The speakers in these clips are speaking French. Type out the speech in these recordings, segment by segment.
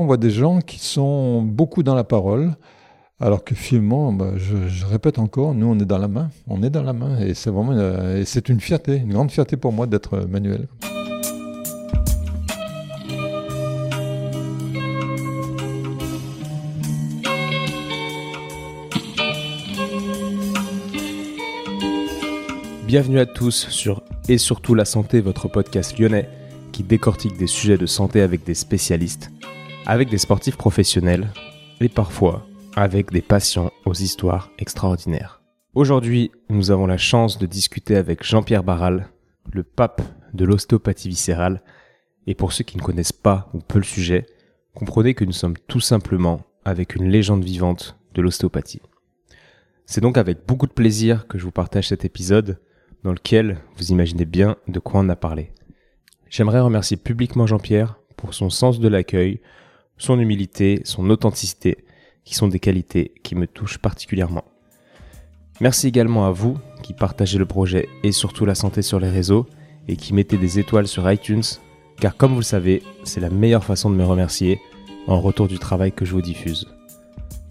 On voit des gens qui sont beaucoup dans la parole, alors que finalement, bah, je, répète encore, nous on est dans la main, on est dans la main, et c'est vraiment, et c'est une fierté, une grande fierté pour moi d'être manuel. Bienvenue à tous sur Et surtout la santé, votre podcast lyonnais qui décortique des sujets de santé avec des spécialistes, avec des sportifs professionnels et parfois avec des patients aux histoires extraordinaires. Aujourd'hui, nous avons la chance de discuter avec Jean-Pierre Barral, le pape de l'ostéopathie viscérale. Et pour ceux qui ne connaissent pas ou peu le sujet, comprenez que nous sommes tout simplement avec une légende vivante de l'ostéopathie. C'est donc avec beaucoup de plaisir que je vous partage cet épisode dans lequel vous imaginez bien de quoi on a parlé. J'aimerais remercier publiquement Jean-Pierre pour son sens de l'accueil, son humilité, son authenticité, qui sont des qualités qui me touchent particulièrement. Merci également à vous qui partagez le projet et surtout la santé sur les réseaux et qui mettez des étoiles sur iTunes, car comme vous le savez, c'est la meilleure façon de me remercier en retour du travail que je vous diffuse.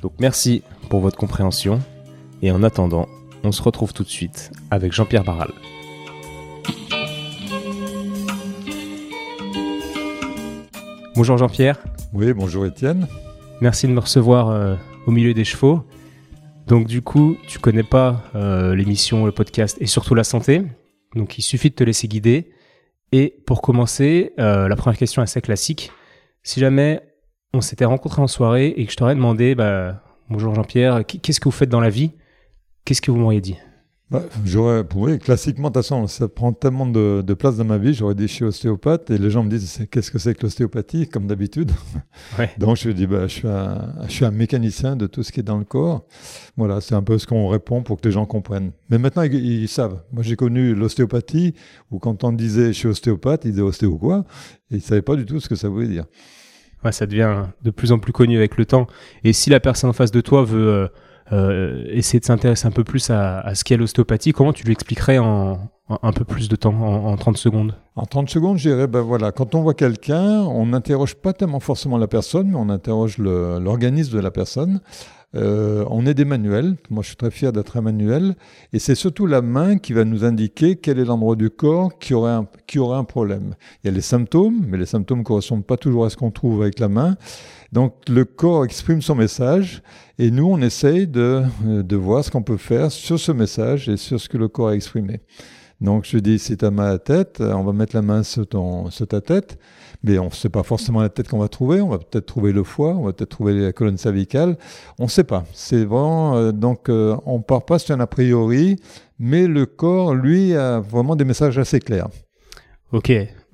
Donc merci pour votre compréhension et en attendant, on se retrouve tout de suite avec Jean-Pierre Barral. Bonjour Jean-Pierre. Oui, bonjour Étienne. Merci de me recevoir euh, au milieu des chevaux. Donc du coup, tu connais pas euh, l'émission, le podcast et surtout la santé. Donc il suffit de te laisser guider. Et pour commencer, euh, la première question est assez classique. Si jamais on s'était rencontré en soirée et que je t'aurais demandé, bah, bonjour Jean-Pierre, qu'est-ce que vous faites dans la vie? Qu'est-ce que vous m'auriez dit? Bah, J'aurais, oui, classiquement, de toute façon, ça prend tellement de, place dans ma vie, j'aurais dit je suis ostéopathe et les gens me disent qu'est-ce que c'est que l'ostéopathie, comme d'habitude. Donc je dis bah, je, suis un, je suis un mécanicien de tout ce qui est dans le corps. Voilà, c'est un peu ce qu'on répond pour que les gens comprennent. Mais maintenant, ils, savent. Moi, j'ai connu l'ostéopathie où quand on disait je suis ostéopathe, ils disaient ostéo quoi? Et ils ne savaient pas du tout ce que ça voulait dire. Ouais, ça devient de plus en plus connu avec le temps. Et si la personne en face de toi veut. Euh, essayer de s'intéresser un peu plus à, ce qu'est l'ostéopathie, comment tu lui expliquerais en, un peu plus de temps, en, 30 secondes? En 30 secondes, je dirais, ben voilà, quand on voit quelqu'un, on n'interroge pas tellement forcément la personne, mais on interroge l'organisme de la personne. Euh, on est des manuels, moi je suis très fier d'être un manuel, et c'est surtout la main qui va nous indiquer quel est l'endroit du corps qui aurait, un, qui aurait un problème. Il y a les symptômes, mais les symptômes ne correspondent pas toujours à ce qu'on trouve avec la main. Donc le corps exprime son message et nous, on essaye de, de voir ce qu'on peut faire sur ce message et sur ce que le corps a exprimé. Donc je dis, si ta main à tête, on va mettre la main sur, ton, ta tête, mais on ne sait pas forcément la tête qu'on va trouver, on va peut-être trouver le foie, on va peut-être trouver la colonne cervicale, on ne sait pas. C'est vraiment, euh, donc euh, on part pas sur un a priori, mais le corps, lui, a vraiment des messages assez clairs. Ok,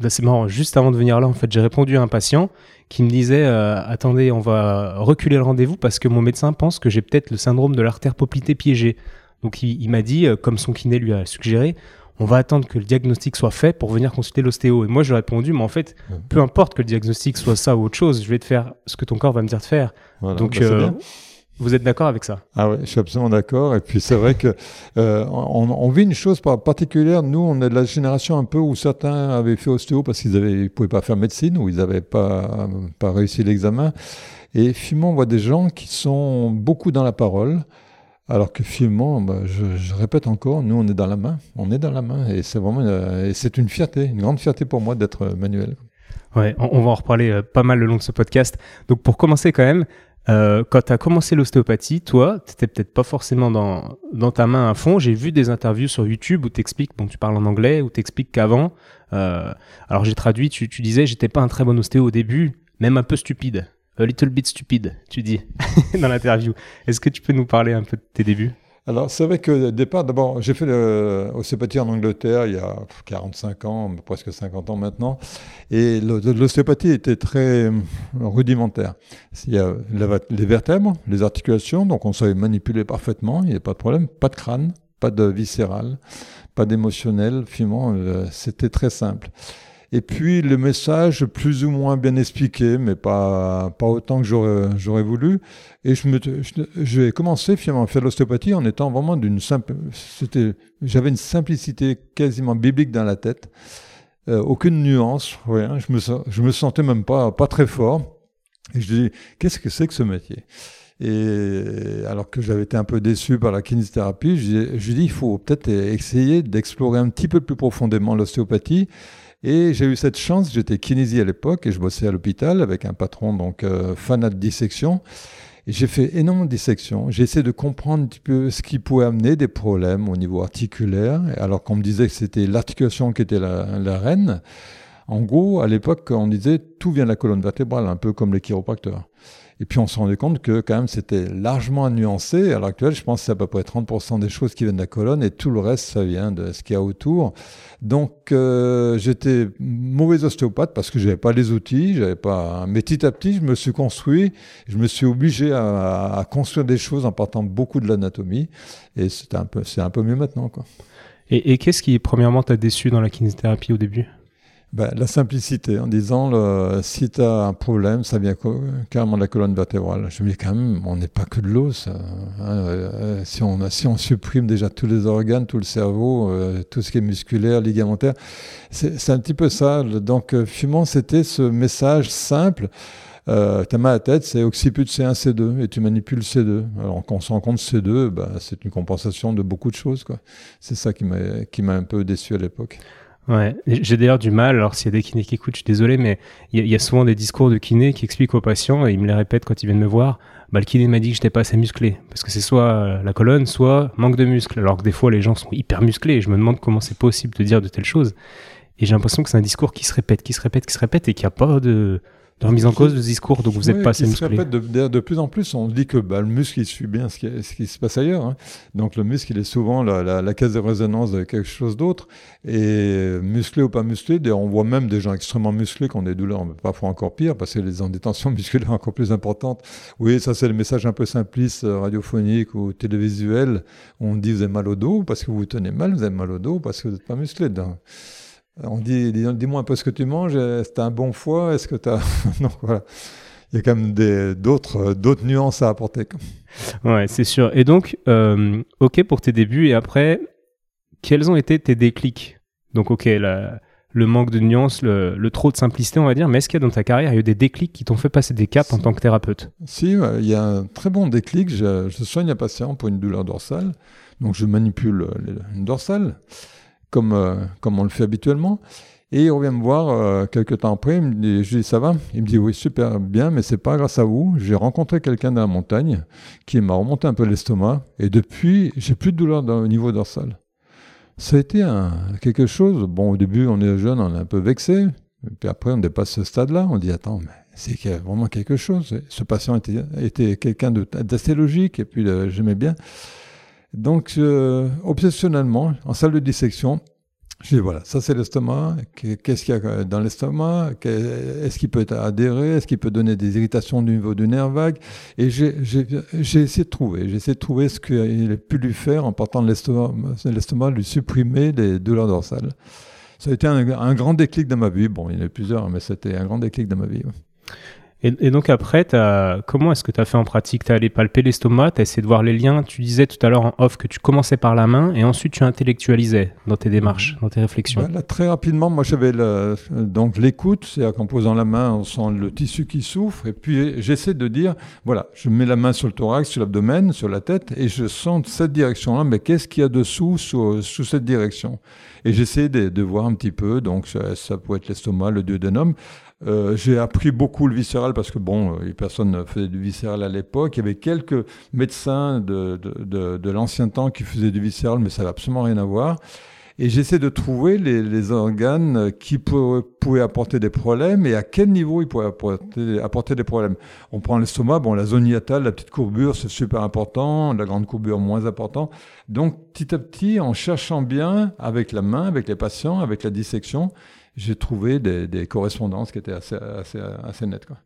c'est marrant. Juste avant de venir là, en fait, j'ai répondu à un patient qui me disait euh, Attendez, on va reculer le rendez-vous parce que mon médecin pense que j'ai peut-être le syndrome de l'artère poplitée piégée. Donc il, m'a dit, euh, comme son kiné lui a suggéré, on va attendre que le diagnostic soit fait pour venir consulter l'ostéo. Et moi, j'ai répondu, mais en fait, peu importe que le diagnostic soit ça ou autre chose, je vais te faire ce que ton corps va me dire de faire. Donc, bah, euh, vous êtes d'accord avec ça? Ah oui, je suis absolument d'accord. Et puis c'est vrai que euh, on, vit une chose particulière. Nous, on est de la génération un peu où certains avaient fait ostéo parce qu'ils ne pouvaient pas faire médecine ou ils n'avaient pas, pas réussi l'examen. Et finalement, on voit des gens qui sont beaucoup dans la parole. Alors que finalement, bah, je, répète encore, nous on est dans la main, on est dans la main, et c'est vraiment, euh, c'est une fierté, une grande fierté pour moi d'être manuel. Ouais, on, va en reparler euh, pas mal le long de ce podcast. Donc pour commencer quand même, euh, quand tu as commencé l'ostéopathie, toi, tu n'étais peut-être pas forcément dans, ta main à fond. J'ai vu des interviews sur YouTube où tu expliques, bon, tu parles en anglais, où tu expliques qu'avant, euh, alors j'ai traduit, tu, tu disais, j'étais pas un très bon ostéo au début, même un peu stupide. A little bit stupide, tu dis, dans l'interview. Est-ce que tu peux nous parler un peu de tes débuts? Alors, c'est vrai que départ, d'abord, j'ai fait l'ostéopathie en Angleterre il y a 45 ans, presque 50 ans maintenant, et l'ostéopathie était très rudimentaire. Il y a les vertèbres, les articulations, donc on savait manipuler parfaitement, il n'y avait pas de problème, pas de crâne, pas de viscéral, pas d'émotionnel, finalement, euh, c'était très simple. Et puis le message plus ou moins bien expliqué, mais pas, pas autant que j'aurais voulu. Et je, me, je, commencé finalement à faire l'ostéopathie en étant vraiment d'une simple... J'avais une simplicité quasiment biblique dans la tête. Euh, aucune nuance, rien. Je me, je me sentais même pas, pas très fort. Et je dis, qu'est-ce que c'est que ce métier? Et alors que j'avais été un peu déçu par la kinésithérapie, je lui dis, il faut peut-être essayer d'explorer un petit peu plus profondément l'ostéopathie. Et j'ai eu cette chance, j'étais kinésie à l'époque et je bossais à l'hôpital avec un patron donc euh, fanat de dissection. J'ai fait énormément de dissections. J'ai essayé de comprendre un petit peu ce qui pouvait amener des problèmes au niveau articulaire, alors qu'on me disait que c'était l'articulation qui était la, la reine. En gros, à l'époque, on disait tout vient de la colonne vertébrale, un peu comme les chiropracteurs. Et puis on se rendait compte que quand même c'était largement nuancé. À l'heure actuelle, je pense que c'est à peu près 30% des choses qui viennent de la colonne et tout le reste, ça vient de ce qu'il y a autour. Donc euh, j'étais mauvais ostéopathe parce que j'avais pas les outils, j'avais pas. Mais petit à petit, je me suis construit, je me suis obligé à, construire des choses en partant beaucoup de l'anatomie. Et c'est un peu, un peu mieux maintenant, quoi. Et qu'est-ce qui, premièrement, t'a déçu dans la kinésithérapie au début? Ben, la simplicité, en disant le, si tu as un problème, ça vient carrément de la colonne vertébrale. Je me dis quand même, on n'est pas que de l'os. Hein, euh, si, on, si on supprime déjà tous les organes, tout le cerveau, euh, tout ce qui est musculaire, ligamentaire, c'est un petit peu ça. Donc, euh, finalement, c'était ce message simple. Euh, ta main à la tête, c'est occiput C1, C2, et tu manipules C2. Alors, quand on se rend compte C2, bah, c'est une compensation de beaucoup de choses. C'est ça qui m'a un peu déçu à l'époque. Ouais, j'ai d'ailleurs du mal, alors s'il y a des kinés qui écoutent, je suis désolé, mais il y, a souvent des discours de kinés qui expliquent aux patients, et ils me les répètent quand ils viennent me voir, bah, le kiné m'a dit que j'étais pas assez musclé, parce que c'est soit euh, la colonne, soit manque de muscles, alors que des fois les gens sont hyper musclés, et je me demande comment c'est possible de dire de telles choses. Et j'ai l'impression que c'est un discours qui se répète, qui se répète, qui se répète, et qu'il n'y a pas de, de remise en cause de discours, donc vous n'êtes pas assez musclé. De, de, plus en plus, on dit que bah, le muscle, il suit bien ce qui, ce qui se passe ailleurs. Hein. Donc le muscle, il est souvent la, la, caisse de résonance de quelque chose d'autre. Et musclé ou pas musclé, on voit même des gens extrêmement musclés qui ont des douleurs parfois encore pire, parce que les ont des tensions musculaires encore plus importantes. Oui, ça c'est le message un peu simpliste, euh, radiophonique ou télévisuel. On dit vous avez mal au dos parce que vous tenez mal, vous avez mal au dos parce que vous n'êtes pas musclé. On dit, dis-moi un peu ce que tu manges, est-ce que tu as un bon foie, est-ce que tu as... non, voilà. Il y a quand même d'autres, d'autres nuances à apporter. Ouais, c'est sûr. Et donc, euh, ok pour tes débuts, et après, quels ont été tes déclics? Donc, ok, le manque de nuances, le, trop de simplicité, on va dire, mais est-ce qu'il y a dans ta carrière, il y a eu des déclics qui t'ont fait passer des caps en tant que thérapeute? Si, il y a un très bon déclic. Je, je, soigne un patient pour une douleur dorsale, donc je manipule une dorsale comme, euh, comme on le fait habituellement. Et il revient me voir euh, quelques temps après, il me dit, je dis ça va? Il me dit oui super bien, mais c'est pas grâce à vous. J'ai rencontré quelqu'un dans la montagne qui m'a remonté un peu l'estomac et depuis j'ai plus de douleur au niveau dorsal. Ça a été quelque chose. Bon au début on est jeune, on est un peu vexé, puis après on dépasse ce stade-là, on dit attends mais c'est vraiment quelque chose. Ce patient était, était quelqu'un d'assez logique et puis euh, j'aimais bien. Donc, euh, obsessionnellement, en salle de dissection, je dis voilà, ça c'est l'estomac. Qu'est-ce qu'il y a dans l'estomac? Est-ce qu'il peut être adhéré? Est-ce qu'il peut donner des irritations du niveau du nerf vague? Et j'ai essayé de trouver. J'ai essayé de trouver ce qu'il a pu lui faire en partant de l'estomac, lui supprimer les douleurs dorsales. Ça a été un, grand déclic dans ma vie. Bon, il y en a eu plusieurs, mais c'était un grand déclic dans ma vie. Et, donc après, comment est-ce que tu as fait en pratique? Tu as allé palper l'estomac, tu as essayé de voir les liens. Tu disais tout à l'heure en off que tu commençais par la main et ensuite tu intellectualisais dans tes démarches, dans tes réflexions. Bah, très rapidement, moi j'avais donc l'écoute, c'est-à-dire qu'en posant la main, on sent le tissu qui souffre. Et puis j'essaie de dire, voilà, je mets la main sur le thorax, sur l'abdomen, sur la tête et je sens cette direction-là, mais qu'est-ce qu'il y a dessous, sous, sous cette direction? Et j'essaie de, de, voir un petit peu, donc ça, ça peut être l'estomac, le duodénum. Euh, j'ai appris beaucoup le viscéral parce que bon, euh, personne ne faisait du viscéral à l'époque. Il y avait quelques médecins de, de, l'ancien temps qui faisaient du viscéral, mais ça n'avait absolument rien à voir. Et j'essaie de trouver les, organes qui pouvaient apporter des problèmes et à quel niveau ils pouvaient apporter, des problèmes. On prend l'estomac, bon, la zone hiatale, la petite courbure, c'est super important, la grande courbure moins important. Donc, petit à petit, en cherchant bien avec la main, avec les patients, avec la dissection, j'ai trouvé des, correspondances qui étaient assez, assez, assez nettes. Quoi.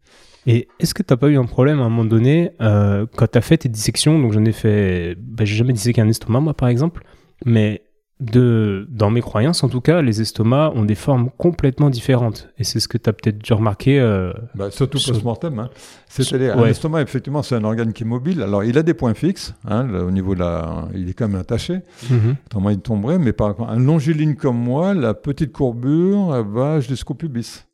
Et est-ce que tu n'as pas eu un problème à un moment donné euh, quand tu as fait tes dissections Donc j'en ai fait, ben, j'ai jamais disséqué un estomac moi par exemple, mais de, dans mes croyances en tout cas, les estomacs ont des formes complètement différentes. Et c'est ce que tu as peut-être dû remarquer. Euh, bah, surtout post-mortem. Hein. C'est-à-dire, l'estomac, effectivement, c'est un organe qui est mobile. Alors, il a des points fixes. Hein, au niveau de la. Il est quand même attaché. Mm Autrement, il tomberait. Mais par contre, un longiligne comme moi, la petite courbure, va jusqu'au pubis.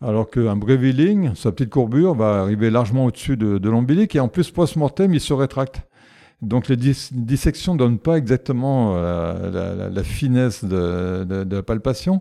alors qu'un brevilling, sa petite courbure, va arriver largement au-dessus de, de l'ombilic et en plus, post-mortem, il se rétracte. Donc les dissections ne donnent pas exactement euh, la, finesse de, la palpation.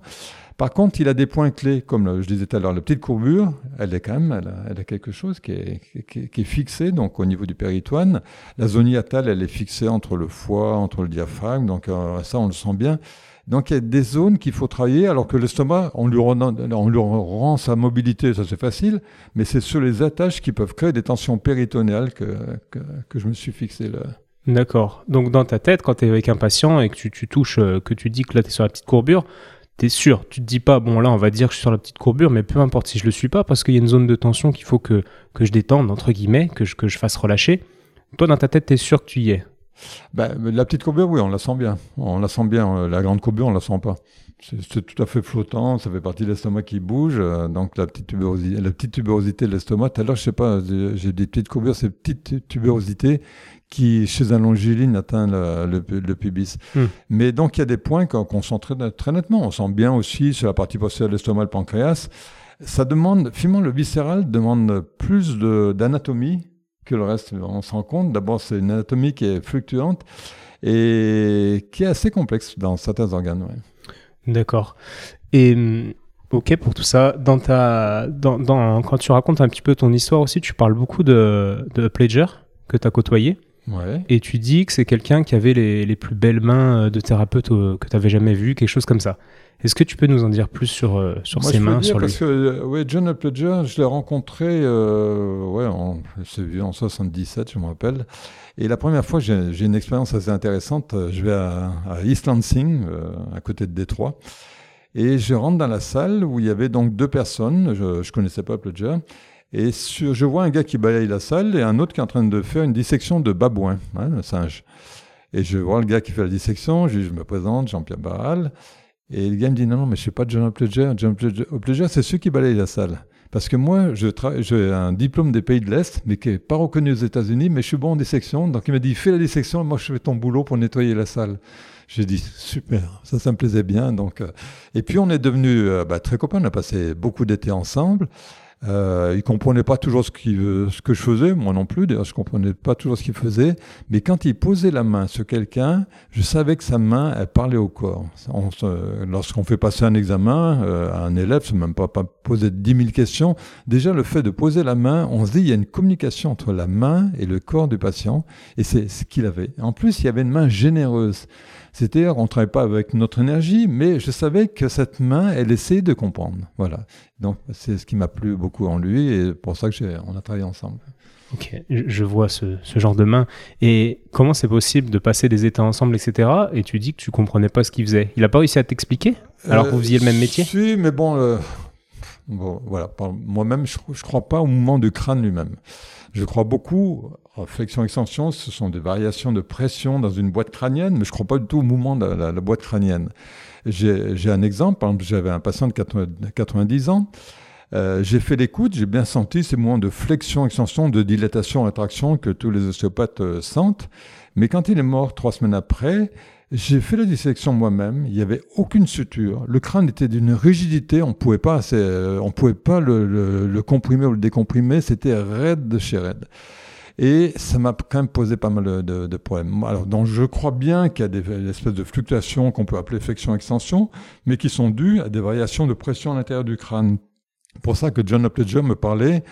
Par contre, il a des points clés, comme je disais tout à l'heure, la petite courbure, elle est quand même, elle a, quelque chose qui est, fixé, donc au niveau du péritoine. La zone hiatale, elle est fixée entre le foie, entre le diaphragme, donc euh, ça, on le sent bien. Donc il y a des zones qu'il faut travailler, alors que l'estomac, on, lui rend, sa mobilité, ça c'est facile, mais c'est sur les attaches qui peuvent créer des tensions péritonéales que, que, je me suis fixé là. D'accord. Donc dans ta tête, quand tu es avec un patient et que tu, touches, euh, que tu dis que là tu es sur la petite courbure, tu es sûr, tu te dis pas, bon là on va dire que je suis sur la petite courbure, mais peu importe si je le suis pas, parce qu'il y a une zone de tension qu'il faut que, que je détende, entre guillemets, que je, que je fasse relâcher. Toi dans ta tête, tu es sûr que tu y es. Ben, la petite courbure, oui, on la sent bien. On la sent bien. La grande courbure, on la sent pas. C'est tout à fait flottant, ça fait partie de l'estomac qui bouge. Euh, donc la petite tuberosité, la petite tuberosité de l'estomac. Tout à l'heure, je sais pas, j'ai des petites courbures, ces petites tuberosités qui, chez un longiligne, atteint le, pubis. Hmm. Mais donc il y a des points qu'on sent très, très, nettement. On sent bien aussi sur la partie postérieure de l'estomac, le pancréas. Ça demande, finalement, le viscéral demande plus d'anatomie que le reste. On se rend compte, d'abord, c'est une anatomie qui est fluctuante et qui est assez complexe dans certains organes. D'accord. Et hum, ok pour tout ça. Dans ta, dans, quand tu racontes un petit peu ton histoire aussi, tu parles beaucoup de, de Pledger que tu as côtoyé. Ouais. Et tu dis que c'est quelqu'un qui avait les, les, plus belles mains de thérapeute euh, que tu avais jamais vu, quelque chose comme ça. Est-ce que tu peux nous en dire plus sur, euh, sur ses mains sur parce que euh, ouais, John Pledger, je l'ai rencontré euh, ouais, en, vu en 77, je me rappelle. Et la première fois, j'ai une expérience assez intéressante. Je vais à, à East Lansing, à côté de Détroit. Et je rentre dans la salle où il y avait donc deux personnes. Je ne connaissais pas Pledger. Et sur, je vois un gars qui balaye la salle et un autre qui est en train de faire une dissection de babouin, hein, le singe. Et je vois le gars qui fait la dissection, je, je me présente, Jean-Pierre Barral. Et le gars me dit non, non, mais je ne suis pas John Opleger. John Opleger, c'est ceux qui balayent la salle. Parce que moi, j'ai un diplôme des pays de l'Est, mais qui n'est pas reconnu aux États-Unis, mais je suis bon en dissection. Donc il m'a dit fais la dissection, moi je fais ton boulot pour nettoyer la salle. J'ai dit super, ça, ça me plaisait bien. Donc, euh. et puis on est devenus euh, bah, très copains, on a passé beaucoup d'été ensemble. Euh, il comprenait pas toujours ce, ce que je faisais, moi non plus. D'ailleurs, je comprenais pas toujours ce qu'il faisait. Mais quand il posait la main sur quelqu'un, je savais que sa main, elle parlait au corps. Lorsqu'on fait passer un examen euh, à un élève, c'est même pas, pas poser 10 000 questions. Déjà, le fait de poser la main, on se dit il y a une communication entre la main et le corps du patient, et c'est ce qu'il avait. En plus, il y avait une main généreuse. C'est-à-dire, on ne travaillait pas avec notre énergie, mais je savais que cette main, elle essayait de comprendre. Voilà. Donc, c'est ce qui m'a plu beaucoup en lui, et pour ça que on a travaillé ensemble. Ok, je vois ce, genre de main. Et comment c'est possible de passer des états ensemble, etc. Et tu dis que tu comprenais pas ce qu'il faisait. Il a pas réussi à t'expliquer alors que vous faisiez le même métier? Si, mais bon, euh, bon voilà. Moi-même, je, ne crois pas au mouvement du crâne lui-même. Je crois beaucoup, flexion-extension, ce sont des variations de pression dans une boîte crânienne, mais je ne crois pas du tout au mouvement de la, boîte crânienne. J'ai un exemple, j'avais un patient de 90 ans, euh, j'ai fait l'écoute, j'ai bien senti ces mouvements de flexion-extension, de dilatation-rétraction que tous les ostéopathes euh, sentent, mais quand il est mort trois semaines après, j'ai fait la dissection moi-même. Il n'y avait aucune suture. Le crâne était d'une rigidité. On pouvait pas, euh, on pouvait pas le, comprimer ou le décomprimer. C'était raide de chez raide. Et ça m'a quand même posé pas mal de, problèmes. Alors, donc, je crois bien qu'il y a des, espèces de fluctuations qu'on peut appeler flexion-extension, mais qui sont dues à des variations de pression à l'intérieur du crâne pour ça que John Opledger me parlait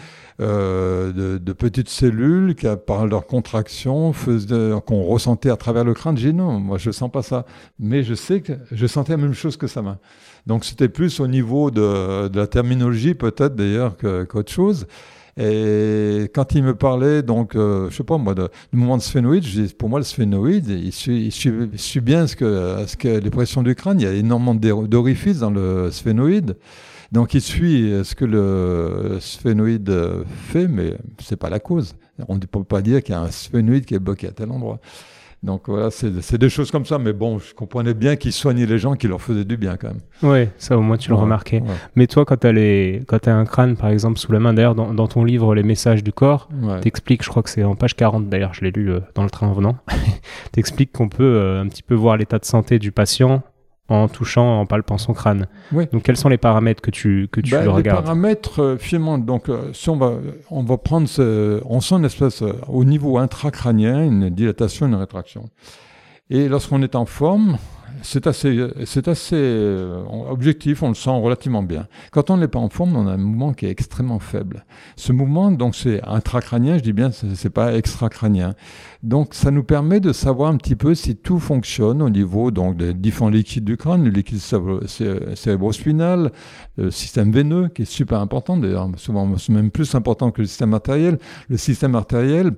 euh, de, petites cellules qui, par leur contraction, qu'on ressentait à travers le crâne. J'ai dit non, moi je sens pas ça, mais je sais que je sentais la même chose que sa main. Donc c'était plus au niveau de, la terminologie peut-être d'ailleurs qu'autre chose. Et quand il me parlait, donc, euh, je sais pas moi, de, du mouvement de sphénoïde, je dis, pour moi, le sphénoïde, il suit, il suit, bien ce que, ce que les pressions du crâne. Il y a énormément d'orifices dans le sphénoïde. Donc il suit ce que le sphénoïde fait, mais c'est pas la cause. On ne peut pas dire qu'il y a un sphénoïde qui est bloqué à tel endroit. Donc voilà, c'est des choses comme ça, mais bon, je comprenais bien qu'il soignait les gens, qu'il leur faisait du bien quand même. Oui, ça au moins tu le remarquais. Mais toi, quand tu as, un crâne, par exemple, sous la main, d'ailleurs, dans, ton livre Les messages du corps, tu t'expliques, je crois que c'est en page 40 d'ailleurs, je l'ai lu euh, dans le train en venant, t'expliques qu'on peut euh, un petit peu voir l'état de santé du patient en touchant, en palpant son crâne. Oui. Donc quels sont les paramètres que tu, que tu les regardes? paramètres, euh, finalement, donc, euh, si on va, on va prendre, ce- on sent une espèce, euh, au niveau intracrânien, une dilatation, une rétraction. Et lorsqu'on est en forme, c'est assez, c'est assez euh, objectif, on le sent relativement bien. Quand on n'est pas en forme, on a un mouvement qui est extrêmement faible. Ce mouvement, donc, c'est intracrânien, je dis bien, c'est pas extracrânien. Donc, ça nous permet de savoir un petit peu si tout fonctionne au niveau donc des différents liquides du crâne, le liquide cérébro- cé- cérébrospinal, le système veineux qui est super important, d'ailleurs souvent même plus important que le système artériel. Le système artériel,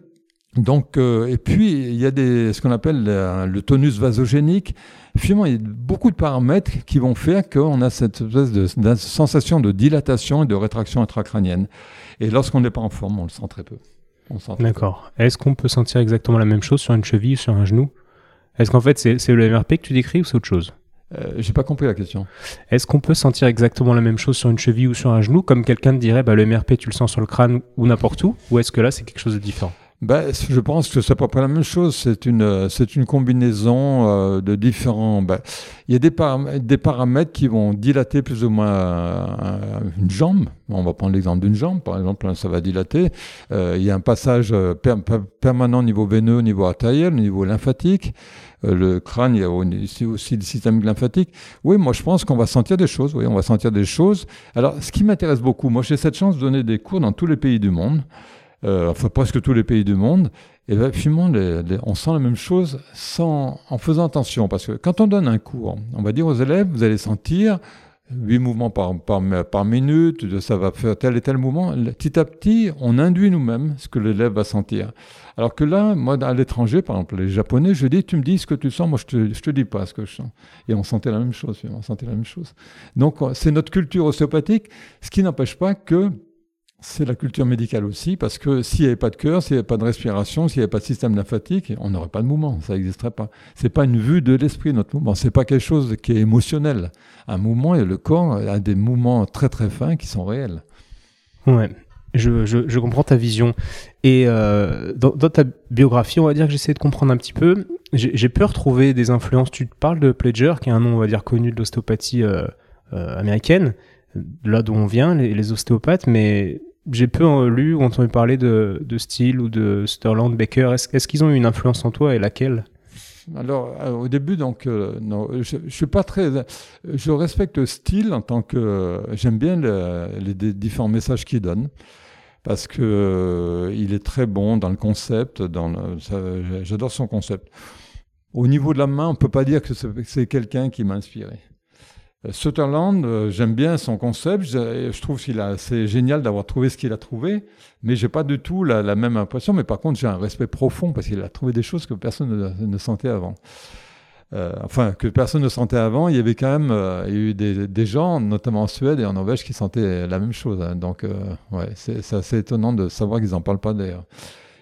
donc, euh, et puis il y a des, ce qu'on appelle le, le tonus vasogénique. Finalement, il y a beaucoup de paramètres qui vont faire qu'on a cette espèce de, de sensation de dilatation et de rétraction intracrânienne. Et lorsqu'on n'est pas en forme, on le sent très peu. D'accord. Est-ce qu'on peut sentir exactement la même chose sur une cheville ou sur un genou? Est-ce qu'en fait c'est c'est le MRP que tu décris ou c'est autre chose? Euh, J'ai pas compris la question. Est-ce qu'on peut sentir exactement la même chose sur une cheville ou sur un genou? Comme quelqu'un te dirait, bah, le MRP tu le sens sur le crâne ou n'importe où Ou est-ce que là c'est quelque chose de différent? Ben, je pense que c'est à peu près la même chose. C'est une, c'est une combinaison euh, de différents. ben, il y a des, des paramètres qui vont dilater plus ou moins euh, une jambe. On va prendre l'exemple d'une jambe, par exemple, ça va dilater. Euh, il y a un passage per- per- permanent au niveau veineux, au niveau artériel, au niveau lymphatique. Le crâne, il y a aussi le système lymphatique. Oui, moi je pense qu'on va sentir des choses. Oui, on va sentir des choses. Alors, ce qui m'intéresse beaucoup, moi j'ai cette chance de donner des cours dans tous les pays du monde euh, enfin presque tous les pays du monde, et ben, finalement, on sent la même chose sans, en faisant attention. Parce que quand on donne un cours, on va dire aux élèves, vous allez sentir 8 mouvements par, minute, ça va faire tel et tel mouvement. Petit à petit, on induit nous-mêmes ce que l'élève va sentir. Alors que là, moi, à l'étranger, par exemple, les Japonais, je dis, tu me dis ce que tu sens, moi, je te, te dis pas ce que je sens. Et on sentait la même chose, on sentait la même chose. Donc, c'est notre culture ostéopathique, ce qui n'empêche pas que c'est la culture médicale aussi, parce que s'il n'y avait pas de cœur, s'il n'y avait pas de respiration, s'il n'y avait pas de système lymphatique, on n'aurait pas de mouvement, ça n'existerait pas. C'est pas une vue de l'esprit, notre mouvement, c'est pas quelque chose qui est émotionnel. Un mouvement, et le corps a des mouvements très très fins qui sont réels. Ouais. Je, je, comprends ta vision. Et euh, dans, ta biographie, on va dire que j'essaie de comprendre un petit peu. J'ai pu retrouver des influences. Tu te parles de Pledger, qui est un nom, on va dire, connu de l'ostéopathie euh, euh, américaine, là d'où on vient, les ostéopathes, mais j'ai peu euh, lu ou entendu parler de, de Steele ou de Sutherland Baker. Est-ce est-ce qu'ils ont eu une influence en toi et laquelle? Alors, euh, au début, donc, euh, non, je, je suis pas très. Je respecte le style en tant que. J'aime bien le- les, différents messages qu'il donne parce que il est très bon dans le concept. J'adore son concept. Au niveau de la main, on peut pas dire que c'est quelqu'un qui m'a inspiré. Euh, Sutherland, euh, j'aime bien son concept. Je, trouve qu'il a, c'est génial d'avoir trouvé ce qu'il a trouvé, mais j'ai pas du tout la, même impression. Mais par contre, j'ai un respect profond parce qu'il a trouvé des choses que personne ne, sentait avant. Euh, enfin, que personne ne sentait avant. Il y avait quand même, euh, eu des, gens, notamment en Suède et en Norvège, qui sentaient la même chose. hein. Donc, euh, ouais, c'est assez étonnant de savoir qu'ils n'en parlent pas d'ailleurs.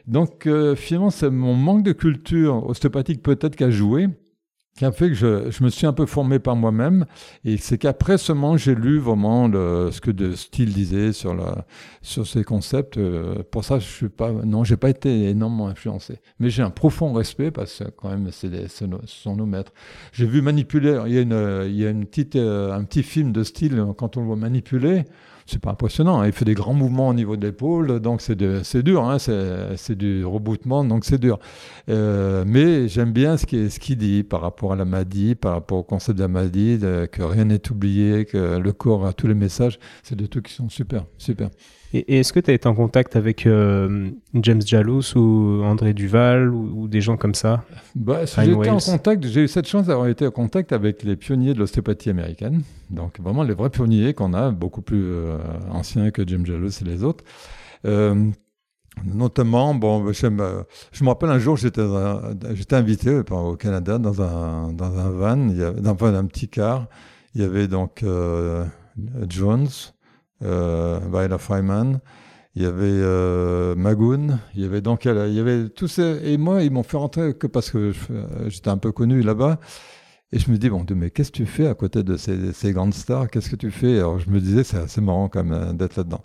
Donc, finalement, c'est mon manque de culture ostéopathique peut-être qui a joué, qui a fait que je, je me suis un peu formé par moi-même. Et c'est qu'après seulement, j'ai lu vraiment ce que de Steele disait sur, la, sur ces concepts. Euh, pour ça, je suis pas, non, j'ai pas été énormément influencé. Mais j'ai un profond respect parce que quand même, c'est des- ce sont nos maîtres. J'ai vu manipuler. Il y a, une, il y a une petite, euh, un petit film de style quand on le voit manipuler. C'est pas impressionnant. hein. Il fait des grands mouvements au niveau de l'épaule, donc c'est dur. Hein, c'est du rebootement, donc c'est dur. Euh, mais j'aime bien ce qu'il ce qu'il dit par rapport à la maladie, par rapport au concept de la maladie, de- que rien n'est oublié, que le corps a tous les messages. C'est des trucs qui sont super, super. Et, et est-ce que tu as été en contact avec euh, James Jalous ou André Duval ou, ou des gens comme ça? Bah, Fine j'ai en contact, j'ai eu cette chance d'avoir été en contact avec les pionniers de l'ostéopathie américaine. Donc vraiment les vrais pionniers qu'on a, beaucoup plus euh, anciens que Jim Jalous et les autres. Euh, notamment, bon, j'aime, euh, je me rappelle un jour, j'étais, invité euh, au Canada dans un, dans un van, il y avait, dans un petit car. Il y avait donc euh, Jones, euh, Viola il y avait euh, Magoon, il y avait donc il y avait tous ces, et moi ils m'ont fait rentrer que parce que je- euh, j'étais un peu connu là-bas Et je me dis, bon, mais qu'est-ce que tu fais à côté de ces, grandes stars? Qu'est-ce que tu fais? Alors je me disais, c'est assez marrant quand même euh, d'être là-dedans.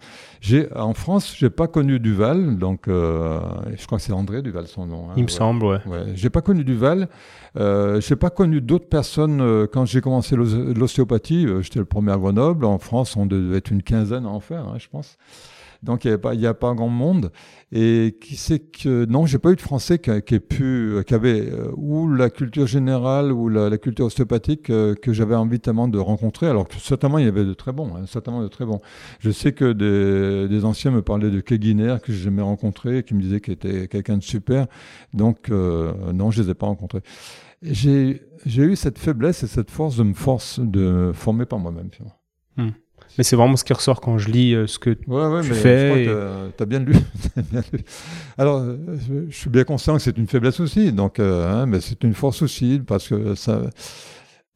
En France, j'ai pas connu Duval, donc euh, je crois que c'est André Duval son nom. Hein, Il me semble, ouais. ouais. J'ai pas connu Duval. Euh, j'ai pas connu d'autres personnes euh, quand j'ai commencé l'ostéopathie. J'étais le premier à Grenoble. En France, on devait être une quinzaine à en faire, hein, je pense. Donc il n'y a, pas, a pas grand monde. Et qui sait que non, j'ai pas eu de Français qui, qui, pu, qui avait euh, ou la culture générale ou la, culture ostéopathique euh, que j'avais envie tellement de rencontrer. Alors que certainement il y avait de très bons, hein, certainement de très bons. Je sais que des, des anciens me parlaient de Keguiner que j'ai jamais rencontré, qui me disaient qu'il était quelqu'un de super. Donc euh, non, je les ai pas rencontrés. J'ai eu cette faiblesse et cette force de me force de former par moi-même. Hmm. Mais c'est vraiment ce qui ressort quand je lis euh, ce que ouais, ouais, tu mais fais. Tu as, bien lu. Alors, euh, je suis bien conscient que c'est une faiblesse aussi, donc, euh, hein, mais c'est une force aussi, parce que ça.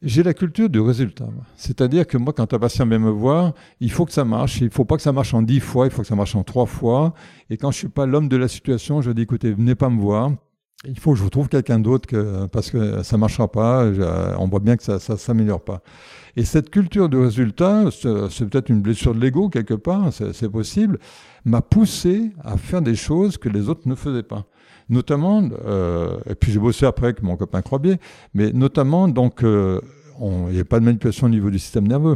J'ai la culture du résultat. C'est-à-dire que moi, quand un patient vient me voir, il faut que ça marche. Il ne faut pas que ça marche en dix fois, il faut que ça marche en trois fois. Et quand je ne suis pas l'homme de la situation, je dis, écoutez, venez pas me voir. Il faut que je vous trouve quelqu'un d'autre que, parce que ça ne marchera pas. on voit bien que ça ne s'améliore pas. Et cette culture de résultat, c'est peut-être une blessure de l'ego quelque part, c'est possible, m'a poussé à faire des choses que les autres ne faisaient pas. Notamment, euh, et puis j'ai bossé après avec mon copain Crobier, mais notamment, donc, euh, il n'y a pas de manipulation au niveau du système nerveux.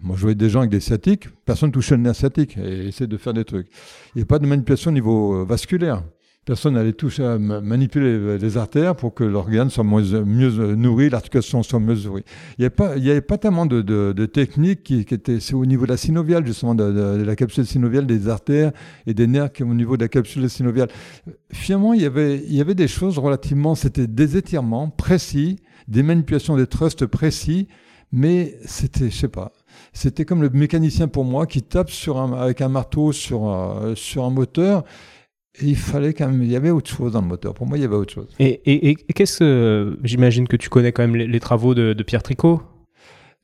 Moi, je voyais des gens avec des sciatiques, personne ne touchait le nerf sciatique et essayait de faire des trucs. Il n'y a pas de manipulation au niveau euh, vasculaire personne n'allait toucher à manipuler les artères pour que l'organe soit mieux nourri, l'articulation soit mieux nourrie. Il n'y avait, pas, avait pas tellement de, de, techniques qui, étaient c'est au niveau de la synoviale, justement, de, la capsule synoviale, des artères et des nerfs qui au niveau de la capsule synoviale. Finalement, il y avait, il y avait des choses relativement, c'était des étirements précis, des manipulations des trusts précis, mais c'était, je sais pas, c'était comme le mécanicien pour moi qui tape sur un, avec un marteau sur, sur un moteur il fallait quand même, il y avait autre chose dans le moteur. Pour moi, il y avait autre chose. Et, et, et qu'est-ce que, j'imagine que tu connais quand même les, travaux de, de Pierre Tricot?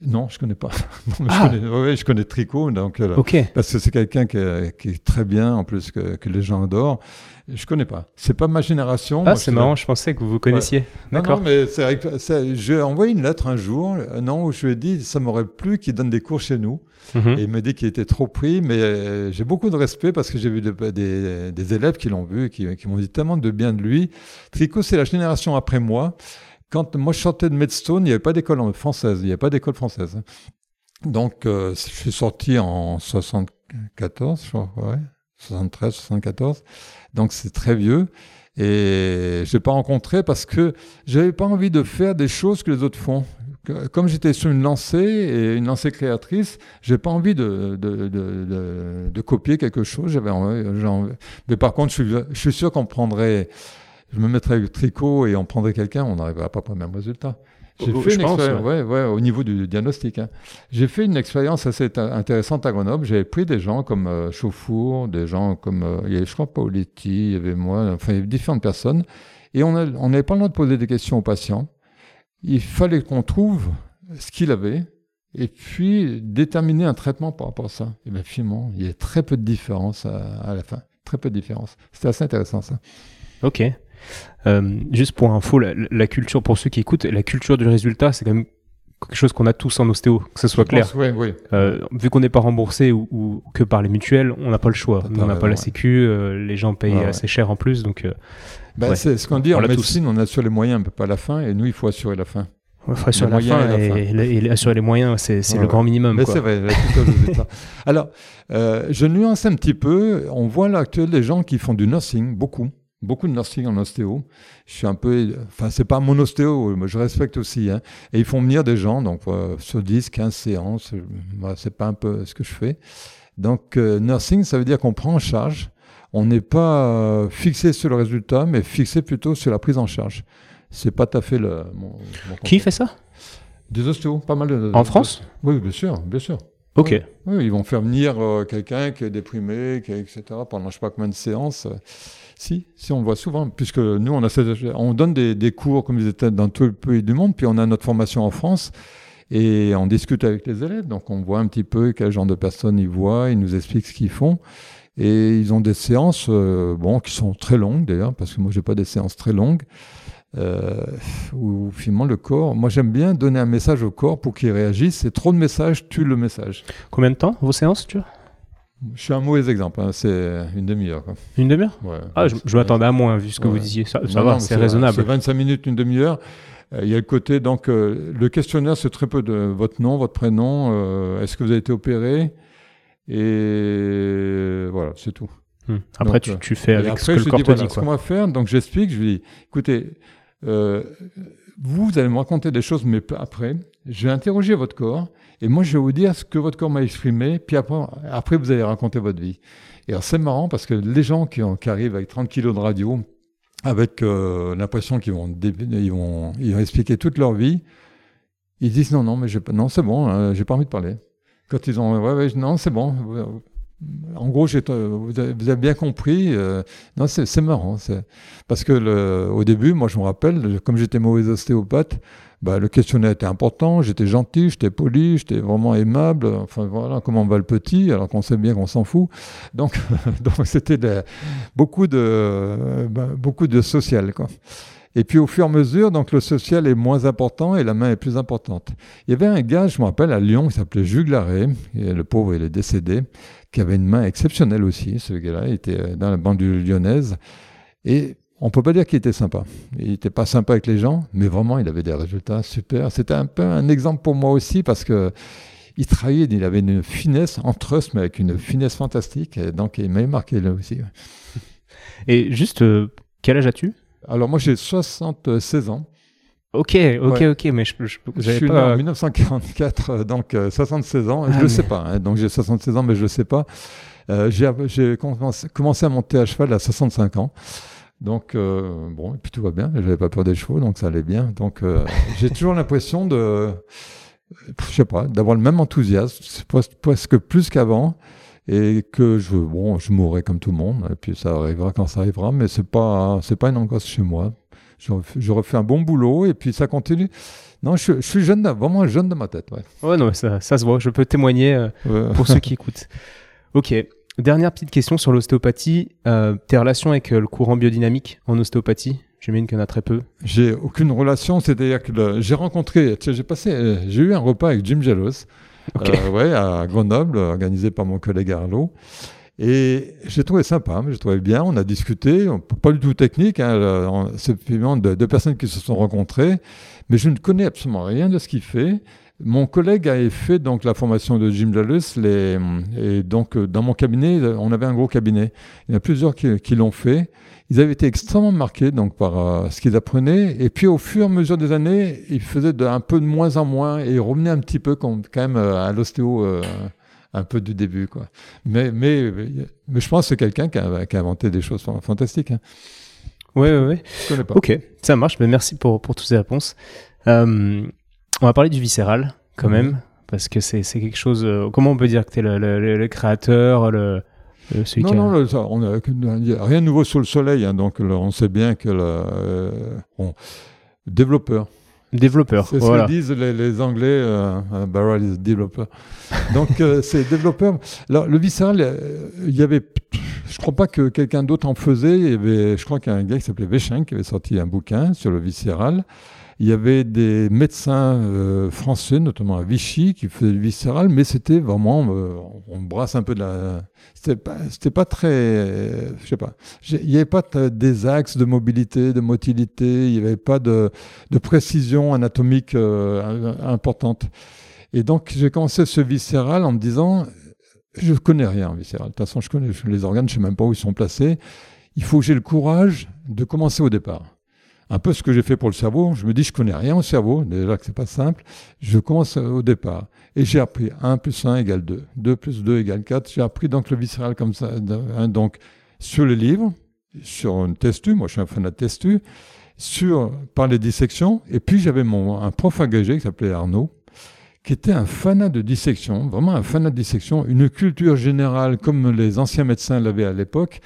Non, je connais pas. ah. je, connais, je connais Tricot, donc euh, parce que c'est quelqu'un qui, qui, est très bien, en plus que, que les gens adorent. Je connais pas. C'est pas ma génération. Ah, c'est marrant. Je pensais que vous vous connaissiez. D'accord. Non, mais c'est j'ai envoyé une lettre un jour, non, où je lui ai dit, ça m'aurait plu qu'il donne des cours chez nous. Mhm. Et il m'a dit qu'il était trop pris, mais euh, j'ai beaucoup de respect parce que j'ai vu des, des, élèves qui l'ont vu et qui, qui m'ont dit tellement de bien de lui. Tricot, c'est la génération après moi. Quand moi je sortais de Medstone, il n'y avait pas d'école française, il n'y avait pas d'école française. Donc euh, je suis sorti en 74, je crois, ouais, 73, 74. Donc c'est très vieux. Et je l'ai pas rencontré parce que j'avais pas envie de faire des choses que les autres font. Comme j'étais sur une lancée et une lancée créatrice, j'ai pas envie de, copier quelque chose. J'avais mais par contre, je suis, je suis sûr qu'on prendrait je me mettrais le tricot et on prendrait quelqu'un, on n'arriverait pas au même résultat. J'ai fait une expérience, ouais. Ouais, au niveau du diagnostic. Hein. J'ai fait une expérience assez intéressante à Grenoble. J'avais pris des gens comme euh, Chauffour, des gens comme, euh, il y avait, je crois, Paoletti, il y avait moi, enfin, il y avait différentes personnes. Et on n'avait pas le droit de poser des questions aux patients. Il fallait qu'on trouve ce qu'il avait et puis déterminer un traitement par rapport à ça. Et bien finalement, il y a très peu de différence à, à la fin. Très peu de différence. C'était assez intéressant ça. Ok. Euh, juste pour info, la, culture, pour ceux qui écoutent, la culture du résultat, c'est quand même quelque chose qu'on a tous en ostéo, que ce soit clair. Euh, vu qu'on n'est pas remboursé ou, que par les mutuelles, on n'a pas le choix. on n'a pas la sécu, euh, les gens payent assez cher en plus, donc. Bah, c'est ce qu'on dit en médecine, on assure les moyens, on pas la fin, et nous, il faut assurer la fin. Il faut assurer la fin, et, assurer les moyens, c'est le grand minimum. C'est vrai, Alors, je nuance un petit peu. On voit là actuellement des gens qui font du nursing, beaucoup beaucoup de nursing en ostéo. Je suis un peu, enfin, c'est pas mon ostéo, mais je respecte aussi. Hein. Et ils font venir des gens, donc euh, sur 10, 15 séances, euh, c'est pas un peu ce que je fais. Donc, euh, nursing, ça veut dire qu'on prend en charge. On n'est pas fixé sur le résultat, mais fixé plutôt sur la prise en charge. C'est pas tout à fait le. Mon, Qui fait ça? Des ostéos, pas mal de. En France? Oui, bien sûr, bien sûr. Ok. Oui, ils vont faire venir quelqu'un qui est déprimé, qui etc. Pendant je sais pas combien de séances. Si, si, on voit souvent, puisque nous, on, a on donne des, cours, comme ils étaient dans tout le pays du monde, puis on a notre formation en France, et on discute avec les élèves, donc on voit un petit peu quel genre de personnes ils voient, ils nous expliquent ce qu'ils font, et ils ont des séances, euh, bon, qui sont très longues d'ailleurs, parce que moi, j'ai pas des séances très longues, euh, où finalement le corps, moi j'aime bien donner un message au corps pour qu'il réagisse, et trop de messages tue le message. Combien de temps vos séances, tu Je suis un mauvais exemple, hein, c'est une demi-heure. Une demi-heure? Ouais. Ah, je, je m'attendais à moins, vu ce que Ouais. vous disiez. Ça, ça Non, va, c'est C'est raisonnable. 25 minutes, une demi-heure. Euh, Il y a le côté, donc, euh, le questionnaire, c'est très peu de votre nom, votre prénom, euh, est-ce que vous avez été opéré? Et voilà, c'est tout. Hmm. Après, Donc, tu, tu fais avec après, ce que je le corps dis, te voilà, dit. ce Quoi. qu'on va faire, donc j'explique, je lui dis, écoutez, vous, vous allez me raconter des choses, mais après, je vais interroger votre corps, et moi, je vais vous dire ce que votre corps m'a exprimé, puis après, après, vous allez raconter votre vie. Et alors, c'est marrant, parce que les gens qui, arrivent avec 30 kilos de radio, avec euh, l'impression qu'ils vont, ils vont, ils vont expliquer toute leur vie, ils disent non, non, mais non, c'est bon, euh, j'ai pas envie de parler. Quand ils ont, ouais, ouais, non, c'est bon. En gros, euh, vous, avez, bien compris. euh, non, c'est, marrant. Parce que au début, moi, je me rappelle, comme j'étais mauvais ostéopathe, bah, le questionnaire était important. J'étais gentil, j'étais poli, j'étais vraiment aimable. Enfin, voilà, comment va le petit, alors qu'on sait bien qu'on s'en fout. Donc, donc c'était beaucoup de, bah, beaucoup de social, quoi. Et puis au fur et à mesure, donc le social est moins important et la main est plus importante. Il y avait un gars, je me rappelle, à Lyon, qui s'appelait Jules le pauvre, il est décédé, qui avait une main exceptionnelle aussi, ce gars-là, était euh, dans la banlieue lyonnaise. Et on peut pas dire qu'il était sympa. Il n'était pas sympa avec les gens, mais vraiment, il avait des résultats super. C'était un peu un exemple pour moi aussi, parce que il travaillait, il avait une finesse en trust, mais avec une finesse fantastique. Et donc, il m'avait marqué là aussi. Et juste, euh, quel âge as-tu? Alors, moi, j'ai 76 ans. Ok, ok, Ouais. ok, mais je, je, Je suis né pas. en 1944, euh, donc euh, 76 ans. Ah, je ne mais- sais pas, hein, donc j'ai 76 ans, mais je ne sais pas. Euh, j'ai commencé à monter à cheval à 65 ans. Donc, euh, bon, et puis tout va bien. J'avais pas peur des chevaux, donc ça allait bien. Donc, euh, j'ai toujours l'impression de, je sais pas, d'avoir le même enthousiasme, presque plus qu'avant. Et que je, bon, je mourrai comme tout le monde, et puis ça arrivera quand ça arrivera, mais c'est pas, c'est pas une angoisse chez moi. Je refais, je refais un bon boulot, et puis ça continue. Non, je, je suis jeune, vraiment jeune de ma tête, ouais. Ouais, non, ça, ça se voit. Je peux témoigner euh, Ouais. pour ceux qui écoutent. Ok. Dernière petite question sur l'ostéopathie. Euh, tes relations avec euh, le courant biodynamique en ostéopathie? J'imagine qu'il y en a très peu. J'ai aucune relation, c'est-à-dire que j'ai rencontré, j'ai passé, euh, j'ai eu un repas avec Jim Jalos, euh, ouais, à Grenoble, organisé par mon collègue Arlo. Et j'ai trouvé sympa, j'ai trouvé bien, on a discuté, on- pas du tout technique, hein, c'est finalement deux, deux personnes qui se sont rencontrées, mais je ne connais absolument rien de ce qu'il fait. Mon collègue avait fait donc la formation de Jim Jalus, les, et donc euh, dans mon cabinet, on avait un gros cabinet. Il y en a plusieurs qui, qui l'ont fait. Ils avaient été extrêmement marqués donc par euh, ce qu'ils apprenaient. Et puis au fur et à mesure des années, ils faisaient de, un peu de moins en moins et ils revenaient un petit peu comme, quand même euh, à l'ostéo euh, un peu du début. Quoi. Mais, mais, mais je pense que c'est quelqu'un qui a, qui a inventé des choses fan- fantastiques. Hein. Ouais, ouais, ouais. Je connais pas. Ok, ça marche. Mais merci pour, pour toutes ces réponses. Euh, on va parler du viscéral, quand Mhm. même, parce que c'est quelque chose. euh, comment on peut dire que tu es le, le- créateur, le, celui Non, non, le- ça, on a, il y a rien de nouveau sous le soleil. hein, donc le- on sait bien que le euh, développeur. développeur C'est Voilà. ce que disent les, les Anglais, euh, euh, Barrel is developer. Donc, euh, c'est développeur. Alors, le viscéral, euh, il y avait. Je crois pas que quelqu'un d'autre en faisait. Il y avait, je crois qu'il y a un gars qui s'appelait Véchin qui avait sorti un bouquin sur le viscéral. Il y avait des médecins euh, français, notamment à Vichy, qui faisaient du viscéral, mais c'était vraiment, euh, on brasse un peu de la. C'était pas, c'était pas très, euh, je sais pas. Il n'y avait pas de- des axes de mobilité, de motilité. Il n'y avait pas de, de précision anatomique euh, importante. Et donc, j'ai commencé ce viscéral en me disant, je connais rien en viscéral. De toute façon, je connais les organes, je sais même pas où ils sont placés. Il faut que j'ai le courage de commencer au départ. Un peu ce que j'ai fait pour le cerveau. Je me dis, je connais rien au cerveau. Déjà que c'est pas simple. Je commence au départ. Et j'ai appris 1 plus 1 égale 2. 2 plus 2 égale 4. J'ai appris donc le viscéral comme ça. hein, donc, sur les livres, sur une testu. Moi, je suis un fan de testu. Sur, par les dissections. Et puis, j'avais mon, un prof engagé qui s'appelait Arnaud qui était un fanat de dissection, vraiment un fanat de dissection, une culture générale comme les anciens médecins l'avaient à l'époque,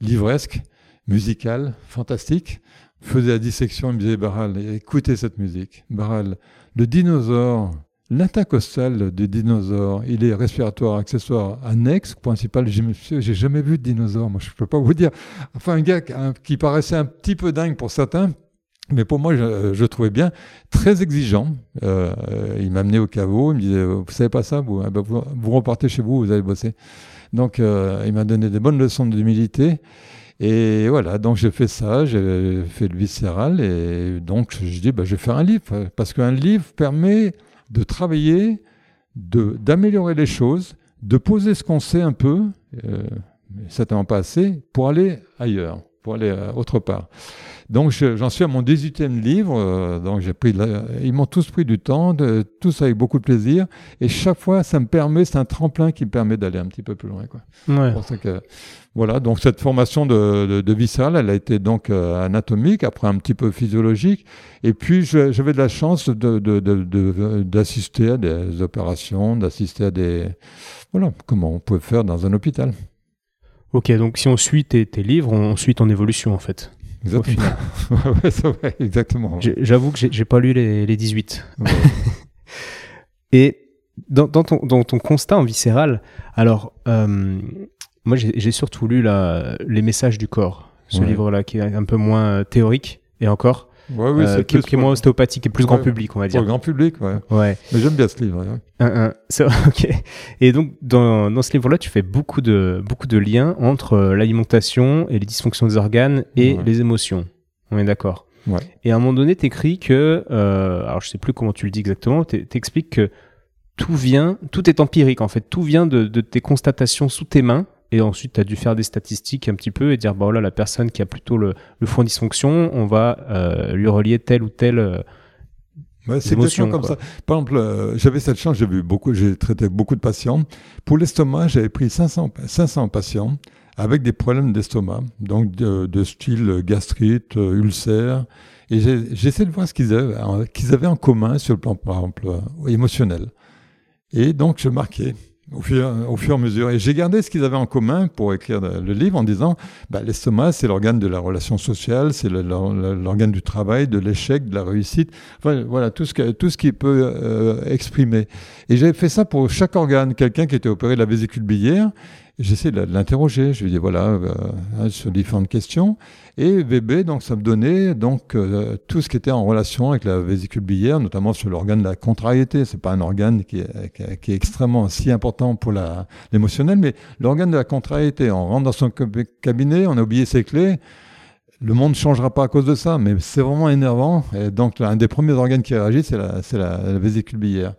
livresque, musicale, fantastique, faisait la dissection, il me disait, Barral, écoutez cette musique, Barral, le dinosaure, l'intercostal des dinosaures, il est respiratoire, accessoire, annexe, principal, j'ai jamais vu de dinosaure, moi je peux pas vous dire, enfin un gars qui- paraissait un petit peu dingue pour certains, Mais pour moi, je, je trouvais bien très exigeant. Euh, il m'a amené au caveau, il me disait, vous savez pas ça, vous, ah ben, vous, vous, repartez chez vous, vous allez bosser. Donc, euh, il m'a donné des bonnes leçons d'humilité. Et voilà, donc j'ai fait ça, j'ai fait le viscéral, et donc je dis, bah, je vais faire un livre, parce qu'un livre permet de travailler, d'améliorer les choses, de poser ce qu'on sait un peu, euh, certainement pas assez, pour aller ailleurs, pour aller euh, autre part. Donc j'en suis à mon 18e livre, euh, donc j'ai pris, ils m'ont tous pris du temps, de, tous avec beaucoup de plaisir, et chaque fois ça me permet, c'est un tremplin qui me permet d'aller un petit peu plus loin. Quoi. Ouais. Que, voilà, donc cette formation de, de, de viscéral, elle a été donc euh, anatomique, après un petit peu physiologique, et puis j'avais de la chance d'assister à des opérations, d'assister à des, voilà, comment on peut faire dans un hôpital. Ok, donc si on suit tes, tes livres, on suit ton évolution en fait. Exactement. ouais, exactement. J'avoue que j'ai pas lu les, les 18. Et dans, dans, ton, dans, ton, constat en viscéral, alors, euh, moi j'ai surtout lu la, Les messages du corps, ce livre-là qui est un peu moins théorique, et encore, Ouais, oui, euh, qui, qui, est moins ostéopathique et plus grand public, on va dire. Grand public, ouais. ouais. Mais j'aime bien ce livre. Ouais. ok. Et donc, dans, dans ce livre-là, tu fais beaucoup de, beaucoup de liens entre euh, l'alimentation et les dysfonctions des organes et les émotions. On est d'accord. Ouais. Et à un moment donné, tu écris que, euh, alors je sais plus comment tu le dis exactement, tu expliques que tout vient, tout est empirique en fait, tout vient de, de tes constatations sous tes mains et ensuite, tu as dû faire des statistiques un petit peu et dire, bah voilà, la personne qui a plutôt le, le fond dysfonction, on va euh, lui relier telle ou telle euh, Ouais, c'est exactement comme ça. Par exemple, euh, j'avais cette chance, j'ai vu beaucoup, j'ai traité beaucoup de patients. Pour l'estomac, j'avais pris 500, 500 patients avec des problèmes d'estomac, donc de, de, style gastrite, ulcère. Et j'essaie de voir ce qu'ils avaient, qu'ils avaient en commun sur le plan, par exemple, émotionnel. Et donc, je marquais au fur, au fur et à mesure. Et j'ai gardé ce qu'ils avaient en commun pour écrire le livre en disant bah, l'estomac, c'est l'organe de la relation sociale, c'est l'organe du travail, de l'échec, de la réussite. Enfin, voilà, tout ce, que, tout ce qu'il peut euh, exprimer. Et j'avais fait ça pour chaque organe. Quelqu'un qui était opéré de la vésicule biliaire, j'essaie de l'interroger. Je lui dis voilà, euh, hein, sur différentes questions. Et VB, donc, ça me donnait donc euh, tout ce qui était en relation avec la vésicule biliaire, notamment sur l'organe de la contrariété. C'est pas un organe qui est, qui est, extrêmement si important pour l'émotionnel, mais l'organe de la contrariété. On rentre dans son cabinet, on a oublié ses clés. Le monde ne changera pas à cause de ça, mais c'est vraiment énervant. Et donc, un des premiers organes qui réagit, c'est la, la, la vésicule biliaire.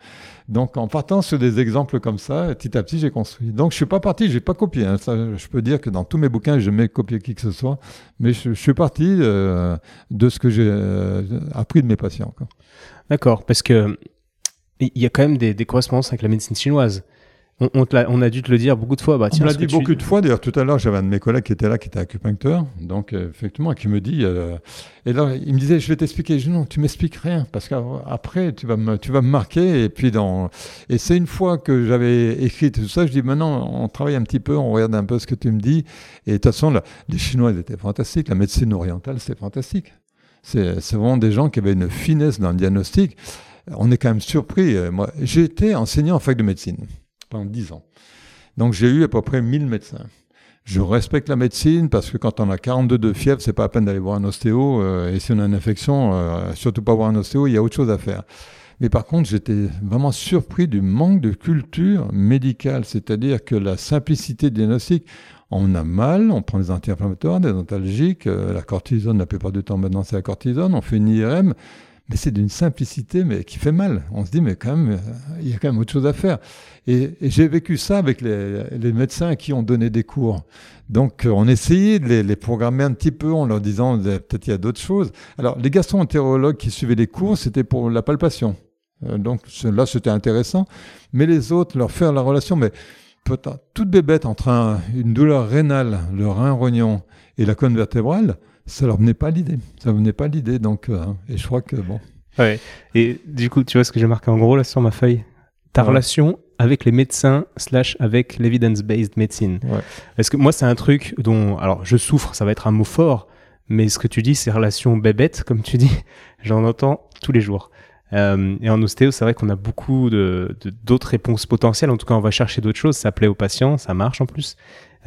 Donc, en partant sur des exemples comme ça, petit à petit, j'ai construit. Donc, je suis pas parti, j'ai pas copié. Hein. Ça, je peux dire que dans tous mes bouquins, je n'ai copié qui que ce soit, mais je, je suis parti euh, de ce que j'ai euh, appris de mes patients. D'accord, parce que il y a quand même des, des correspondances avec la médecine chinoise. On, on, a, on, a, dû te le dire beaucoup de fois. Bah, tiens, on l'a dit beaucoup de fois. D'ailleurs, tout à l'heure, j'avais un de mes collègues qui était là, qui était acupuncteur. Donc, euh, effectivement, qui me dit. Euh, et là, il me disait Je vais t'expliquer. Je dis Non, tu m'expliques rien. Parce qu'après, tu vas, me, tu vas me marquer. Et puis, dans... et c'est une fois que j'avais écrit tout ça, je dis Maintenant, on travaille un petit peu, on regarde un peu ce que tu me dis. Et de toute façon, là, les Chinois, ils étaient fantastiques. La médecine orientale, c'est fantastique. C'est vraiment des gens qui avaient une finesse dans le diagnostic. On est quand même surpris. Moi, j'ai été enseignant en fac de médecine pendant 10 ans. Donc j'ai eu à peu près 1000 médecins. Je respecte la médecine parce que quand on a 42 de fièvre, c'est pas à peine d'aller voir un ostéo. Euh, et si on a une infection, euh, surtout pas voir un ostéo, il y a autre chose à faire. Mais par contre, j'étais vraiment surpris du manque de culture médicale, c'est-à-dire que la simplicité diagnostique, on a mal, on prend des anti-inflammatoires, des antalgiques, euh, la cortisone, la plupart du temps maintenant c'est la cortisone, on fait une IRM, mais c'est d'une simplicité mais qui fait mal. On se dit, mais quand même, il y a quand même autre chose à faire. Et, j'ai vécu ça avec les, médecins qui ont donné des cours. Donc, on essayait de les, programmer un petit peu en leur disant, peut-être il y a d'autres choses. Alors, les gastro-entérologues qui suivaient les cours, c'était pour la palpation. Euh, donc, là, c'était intéressant. Mais les autres, leur faire la relation, mais toute bébête entre un, une douleur rénale, le rein rognon et la colonne vertébrale, ça leur venait pas l'idée. Ça venait pas l'idée. Donc, euh, et je crois que bon. Ouais. Et du coup, tu vois ce que j'ai marqué en gros là sur ma feuille? Ta ouais. relation avec les médecins slash avec l'evidence-based medicine. Ouais. Parce que moi, c'est un truc dont, alors, je souffre. Ça va être un mot fort, mais ce que tu dis, c'est relation bébête, comme tu dis. J'en entends tous les jours. Euh, et en ostéo, c'est vrai qu'on a beaucoup de, d'autres réponses potentielles. En tout cas, on va chercher d'autres choses. Ça plaît aux patients, ça marche en plus.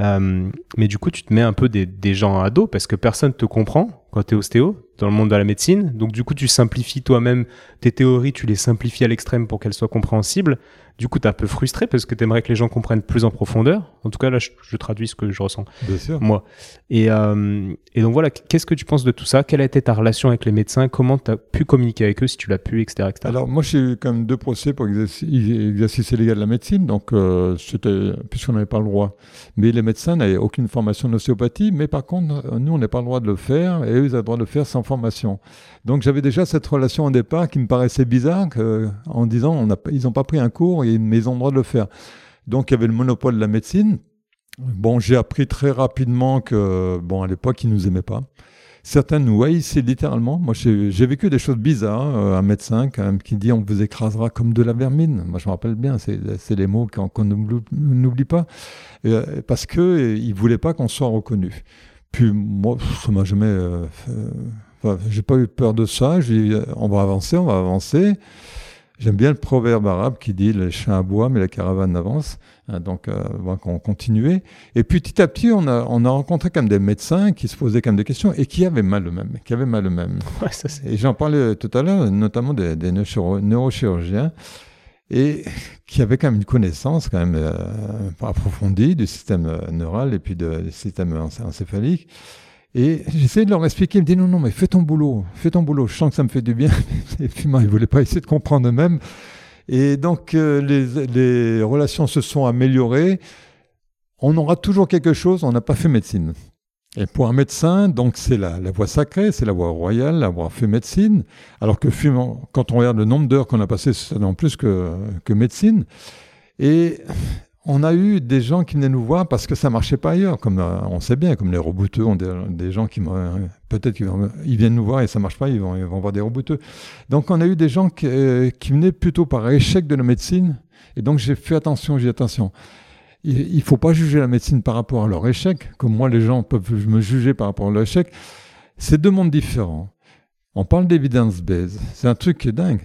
Euh, mais du coup, tu te mets un peu des, gens à dos parce que personne te comprend quand tu es ostéo. Dans le monde de la médecine. Donc du coup, tu simplifies toi-même tes théories, tu les simplifies à l'extrême pour qu'elles soient compréhensibles. Du coup, tu es un peu frustré parce que tu aimerais que les gens comprennent plus en profondeur. En tout cas, là, je, traduis ce que je ressens. Bien sûr. Moi. Et, euh, et donc voilà, qu'est-ce que tu penses de tout ça? Quelle a été ta relation avec les médecins? Comment tu as pu communiquer avec eux si tu l'as pu, etc., Alors, moi, j'ai eu quand même deux procès pour exercice, exercice illégal de la médecine. Donc, euh, c'était, puisqu'on n'avait pas le droit. Mais les médecins n'avaient aucune formation en ostéopathie. Mais par contre, nous, on n'a pas le droit de le faire. Et eux, ils ont le droit de le faire sans Donc j'avais déjà cette relation au départ qui me paraissait bizarre, en disant on ils n'ont pas pris un cours, et, mais ils ont le droit de le faire. Donc il y avait le monopole de la médecine. Bon, j'ai appris très rapidement que, bon, à l'époque, ils nous aimaient pas. Certains nous haïssaient littéralement. Moi, j'ai vécu des choses bizarres. Euh, un médecin qui dit on vous écrasera comme de la vermine. Moi, je me rappelle bien, c'est les mots qu'on n'oublie pas. Euh, parce qu'ils ne voulaient pas qu'on soit reconnu. Puis moi, ça m'a jamais euh, j'ai pas eu peur de ça. J'ai on va avancer, on va avancer. J'aime bien le proverbe arabe qui dit le chien aboie, mais la caravane avance. Hein, donc, euh, on va continuer. Et puis, petit à petit, on a, on a rencontré comme des médecins qui se posaient comme des questions et qui avaient mal eux-mêmes, qui avaient mal eux-mêmes. et j'en parlais tout à l'heure, notamment des, des neurochirurgiens et qui avaient quand même une connaissance quand même euh, approfondie du système euh, neural et puis du système encéphalique. Et j'essayais de leur expliquer, ils me disaient non, non, mais fais ton boulot, fais ton boulot, je sens que ça me fait du bien. Et moi, ils ne voulaient pas essayer de comprendre eux-mêmes. Et donc, euh, les, relations se sont améliorées. On aura toujours quelque chose, on n'a pas fait médecine. Et pour un médecin, donc c'est la, voie sacrée, c'est la voie royale, avoir fait médecine. Alors que quand on regarde le nombre d'heures qu'on a passé, c'est en plus que, que médecine. Et on a eu des gens qui venaient nous voir parce que ça marchait pas ailleurs, comme euh, on sait bien, comme les rebouteux ont des, gens qui peut-être ils viennent nous voir et ça marche pas, ils vont, vont voir des rebouteux. Donc on a eu des gens qui, euh, venaient plutôt par échec de la médecine, et donc j'ai fait attention, j'ai dit attention. Il faut pas juger la médecine par rapport à leur échec, comme moi les gens peuvent me juger par rapport à leur échec. C'est deux mondes différents. On parle d'évidence base, c'est un truc qui est dingue.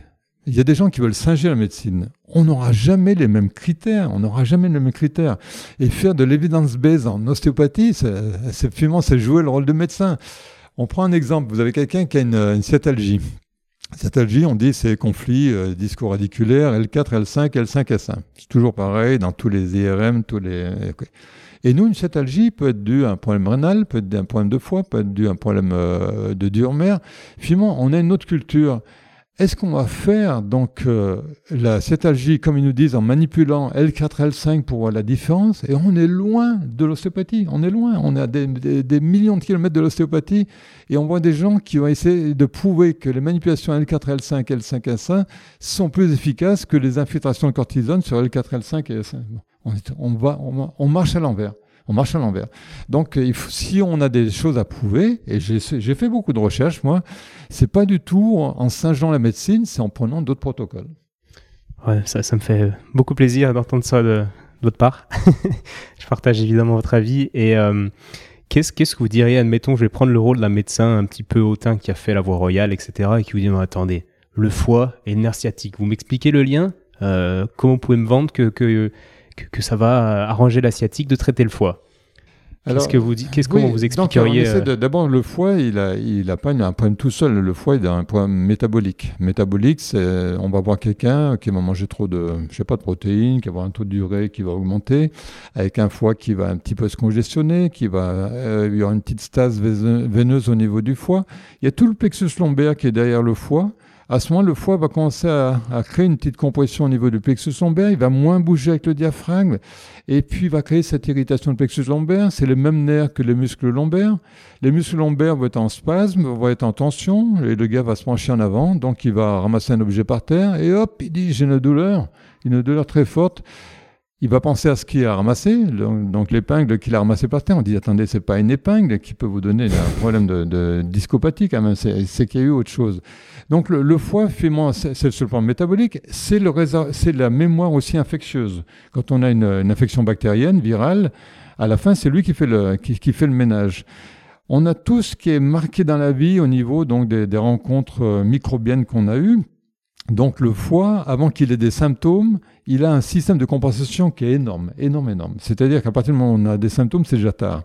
Il y a des gens qui veulent singer la médecine. On n'aura jamais les mêmes critères. On n'aura jamais les mêmes critères. Et faire de l'évidence base en ostéopathie, c'est finalement c'est jouer le rôle de médecin. On prend un exemple. Vous avez quelqu'un qui a une, une sciatalgie. On dit c'est conflit euh, disco-radiculaire L4, L5, L5, S1. C'est toujours pareil dans tous les IRM, tous les. Et nous, une sciatalgie peut être due à un problème rénal, peut être due à un problème de foie, peut être due à un problème euh, de durmer. Finalement, on a une autre culture. Est-ce qu'on va faire donc euh, la cétalgie, comme ils nous disent, en manipulant L4, L5 pour la différence Et on est loin de l'ostéopathie. On est loin. On est à des, millions de kilomètres de l'ostéopathie et on voit des gens qui ont essayé de prouver que les manipulations L4, L5, L5, S1 sont plus efficaces que les infiltrations de cortisone sur L4, L5 et S1. On, va, on marche à l'envers on marche à l'envers. Donc, il si on a des choses à prouver, et j'ai fait beaucoup de recherches, moi, c'est pas du tout en singeant la médecine, c'est en prenant d'autres protocoles. Ouais, ça, ça me fait beaucoup plaisir d'entendre ça de, votre part. je partage évidemment votre avis. Et euh, qu'est-ce, que vous diriez, admettons, je vais prendre le rôle d'un médecin un petit peu hautain qui a fait la voie royale, etc., et qui vous dit, non, attendez, le foie et le nerf vous m'expliquez le lien? Euh, Comment vous pouvez me vendre que que, ça va arranger l'asiatique de traiter le foie. Qu'est-ce que vous dites Qu'est-ce comment vous expliqueriez euh, D'abord, le foie, il a, il a pas un problème tout seul. Le foie, il a un problème métabolique. Métabolique, c'est, on va voir quelqu'un qui va manger trop de, je sais pas, de protéines, qui va avoir un taux d'urée qui va augmenter, avec un foie qui va un petit peu se congestionner, qui va, euh, il y aura une petite stase veineuse au niveau du foie. Il y a tout le plexus lombaire qui est derrière le foie à ce moment, le foie va commencer à, créer une petite compression au niveau du plexus lombaire. Il va moins bouger avec le diaphragme. Et puis, il va créer cette irritation du plexus lombaire. C'est le même nerf que les muscles lombaires. Les muscles lombaires vont être en spasme, vont être en tension. Et le gars va se pencher en avant. Donc, il va ramasser un objet par terre. Et hop, il dit, j'ai une douleur. Une douleur très forte il va penser à ce qu'il a ramassé, donc, l'épingle qu'il a ramassé par terre. On dit attendez, c'est pas une épingle qui peut vous donner un problème de, de discopathie quand même, c'est qu'il y a eu autre chose. Donc le, foie, c'est sur le plan métabolique, c'est la mémoire aussi infectieuse. Quand on a une, infection bactérienne, virale, à la fin, c'est lui qui fait, le, qui, fait le ménage. On a tout ce qui est marqué dans la vie au niveau donc, des, des rencontres euh, microbiennes qu'on a eues. Donc le foie, avant qu'il ait des symptômes, il a un système de compensation qui est énorme, énorme, énorme. C'est-à-dire qu'à partir du moment où on a des symptômes, c'est déjà tard.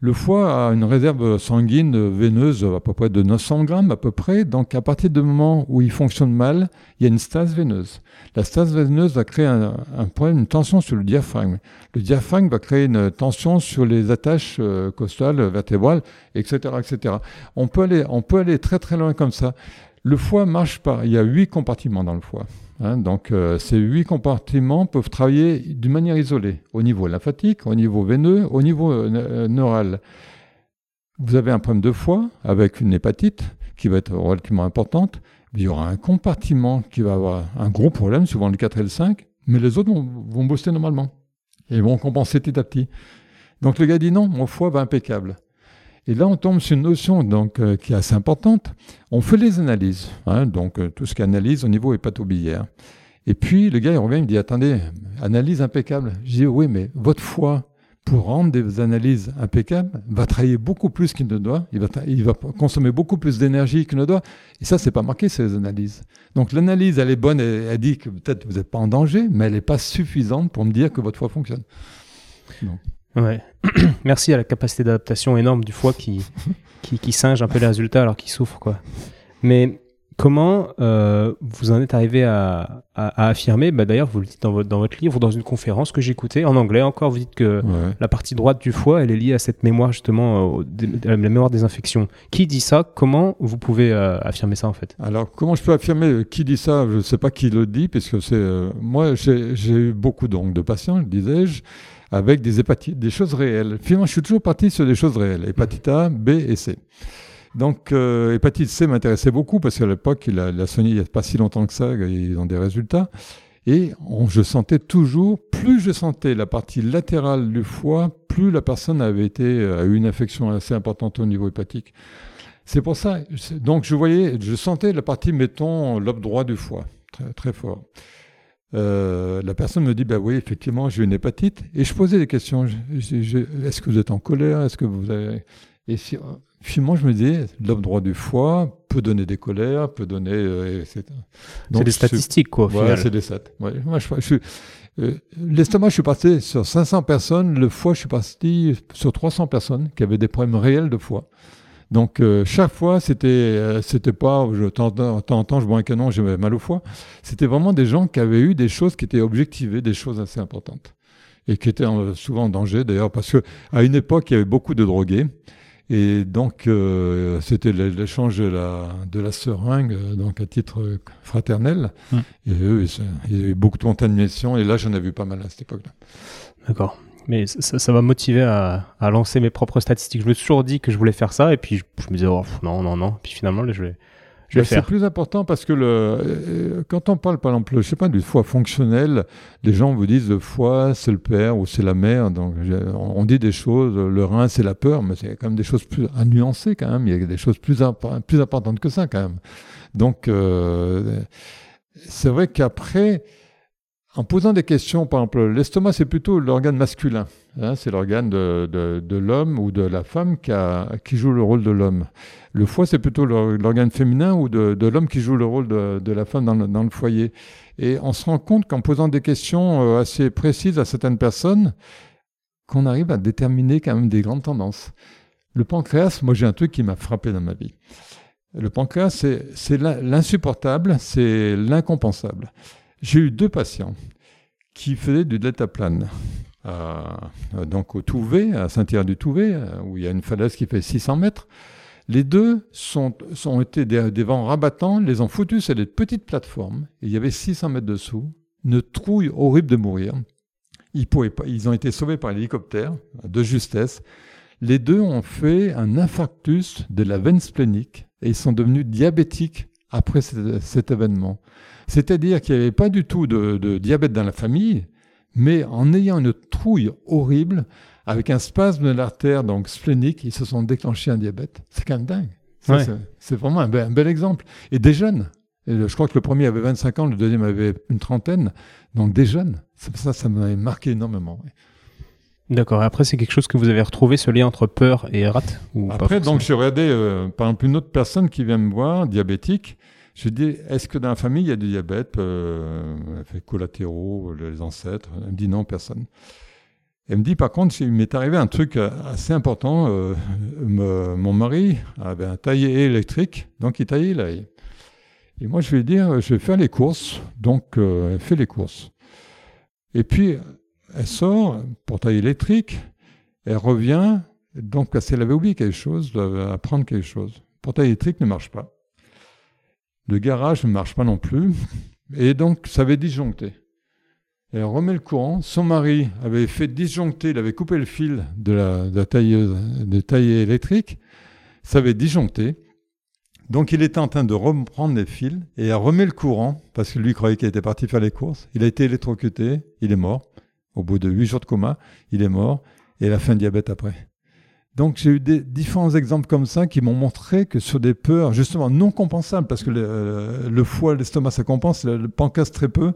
Le foie a une réserve sanguine veineuse à peu près de 900 grammes à peu près. Donc à partir du moment où il fonctionne mal, il y a une stase veineuse. La stase veineuse va créer un, problème, une tension sur le diaphragme. Le diaphragme va créer une tension sur les attaches euh, costales, vertébrales, etc., etc. On peut aller, on peut aller très très loin comme ça. Le foie marche par, il y a huit compartiments dans le foie. Hein. donc euh, ces huit compartiments peuvent travailler d'une manière isolée, au niveau lymphatique, au niveau veineux, au niveau euh, euh, neural. Vous avez un problème de foie avec une hépatite qui va être relativement importante. Il y aura un compartiment qui va avoir un gros problème, souvent le 4 et le 5, mais les autres vont, vont normalement et vont compenser petit à petit. Donc le gars dit non, mon foie va impeccable. Et là, on tombe sur une notion donc, euh, qui est assez importante. On fait les analyses, hein, donc euh, tout ce qui est analyse au niveau hépatobiliaire. Et puis, le gars, il revient, il me dit, attendez, analyse impeccable. Je dis, oui, mais votre foie, pour rendre des analyses impeccables, va travailler beaucoup plus qu'il ne doit. Il va, il va consommer beaucoup plus d'énergie qu'il ne doit. Et ça, c'est pas marqué ces analyses. Donc, l'analyse, elle est bonne, elle, elle dit que peut-être vous n'êtes pas en danger, mais elle n'est pas suffisante pour me dire que votre foie fonctionne. Ouais. Merci à la capacité d'adaptation énorme du foie qui, qui, singe un peu les résultats alors qu'il souffre. Quoi. Mais comment euh, vous en êtes arrivé à, affirmer, bah d'ailleurs vous le dites dans votre, dans votre livre ou dans une conférence que j'écoutais en anglais encore, vous dites que la partie droite du foie, elle est liée à cette mémoire justement, euh, la mémoire des infections. Qui dit ça? Comment vous pouvez euh, affirmer ça en fait? Alors comment je peux affirmer qui dit ça? Je ne sais pas qui le dit, puisque c'est moi j'ai eu beaucoup donc, de patients, disais-je avec des hépatites, des choses réelles. Finalement, je suis toujours parti sur des choses réelles, hépatite A, B et C. Donc, euh, hépatite C m'intéressait beaucoup parce qu'à l'époque, il a, il n'y a pas si longtemps que ça, ils ont des résultats. Et je sentais toujours, plus je sentais la partie latérale du foie, plus la personne avait été, euh, a eu une infection assez importante au niveau hépatique. C'est pour ça, donc je voyais, je sentais la partie, mettons, lobe droit du foie, très fort. Euh, la personne me dit bah oui effectivement j'ai une hépatite. Et je posais des questions. Est-ce que vous êtes en colère? Est-ce que vous avez et finalement je me disais lobe droit du foie peut donner des colères peut donner euh, c'est des statistiques quoi ouais, c'est des stats. Ouais, moi je, je euh, l'estomac je suis passé sur 500 personnes. Le foie je suis parti sur 300 personnes qui avaient des problèmes réels de foie donc euh, chaque fois, c'était euh, c'était pas je temps en temps je bois un canon, j'ai mal au foie. C'était vraiment des gens qui avaient eu des choses qui étaient objectivées, des choses assez importantes et qui étaient euh, souvent en danger d'ailleurs parce que à une époque il y avait beaucoup de drogués et donc c'était l'échange de la de la seringue donc à titre fraternel hum. et eux il y avait beaucoup de contamination et là j'en ai vu pas mal à cette époque-là. D'accord mais ça, m'a motivé à, lancer mes propres statistiques. Je me suis toujours dit que je voulais faire ça, et puis je, me disais, oh, non, non, non. Puis finalement, je vais, je vais faire. C'est plus important parce que le, euh, quand on parle, par exemple, je sais pas, du foie fonctionnel, les gens vous disent le foie, c'est le père ou c'est la mère. Donc, on dit des choses, le rein, c'est la peur, mais c'est quand même des choses plus à nuancer quand même. Il y a des choses plus, plus importantes que ça quand même. Donc, euh, c'est vrai qu'après, en posant des questions, par exemple, l'estomac, c'est plutôt l'organe masculin. Hein, c'est l'organe de, de, l'homme ou de la femme qui, joue le rôle de l'homme. Le foie, c'est plutôt l'organe féminin ou de, de l'homme qui joue le rôle de, la femme dans le, dans le, foyer. Et on se rend compte qu'en posant des questions euh, assez précises à certaines personnes, qu'on arrive à déterminer quand même des grandes tendances. Le pancréas, moi j'ai un truc qui m'a frappé dans ma vie. Le pancréas, c'est l'insupportable, c'est l'incompensable. J'ai eu deux patients qui faisaient du deltaplane. Euh, donc au Touvet, à Saint-Thierry du Touvet, euh, où il y a une falaise qui fait 600 mètres. Les deux sont, sont été des, vents rabattants, les ont foutus sur des petites plateformes. il y avait 600 mètres dessous, une trouille horrible de mourir. Ils, ils ont été sauvés par l'hélicoptère, de justesse. Les deux ont fait un infarctus de la veine splénique et ils sont devenus diabétiques après cet événement. C'est-à-dire qu'il n'y avait pas du tout de, diabète dans la famille, mais en ayant une trouille horrible, avec un spasme de l'artère donc splénique, ils se sont déclenchés un diabète. C'est quand même dingue. C'est vraiment un bel, exemple. Et des jeunes. je crois que le premier avait 25 ans, le deuxième avait une trentaine. Donc des jeunes. Ça, ça m'avait marqué énormément. D'accord. Après, c'est quelque chose que vous avez retrouvé, ce lien entre peur et rate Après, donc, j'ai regardé, euh, par exemple, une autre personne qui vient me voir, diabétique, je dis, est-ce que dans la famille, il y a du diabète, euh, collatéraux, les ancêtres? Elle me dit non, personne. Elle me dit, par contre, il m'est arrivé un truc assez important. Euh, mon mari avait un taillé électrique, donc il taillait l'ail. Et moi, je vais dire, je vais faire les courses. Donc, elle fait les courses. Et puis, elle sort pour tailler électrique. Elle revient. Donc, parce qu'elle avait oublié quelque chose, elle devait apprendre quelque chose. Pour tailler électrique ne marche pas. Le garage ne marche pas non plus. Et donc, ça avait disjoncté. Elle remet le courant. Son mari avait fait disjoncter, il avait coupé le fil de la, de tailleuse, de taille électrique. Ça avait disjoncté. Donc, il était en train de reprendre les fils et elle remet le courant parce que lui croyait qu'il était parti faire les courses. Il a été électrocuté, il est mort. Au bout de huit jours de coma, il est mort et il a fait diabète après. Donc j'ai eu des différents exemples comme ça qui m'ont montré que sur des peurs justement non compensables, parce que le, foie, l'estomac ça compense, le, pancréas très peu,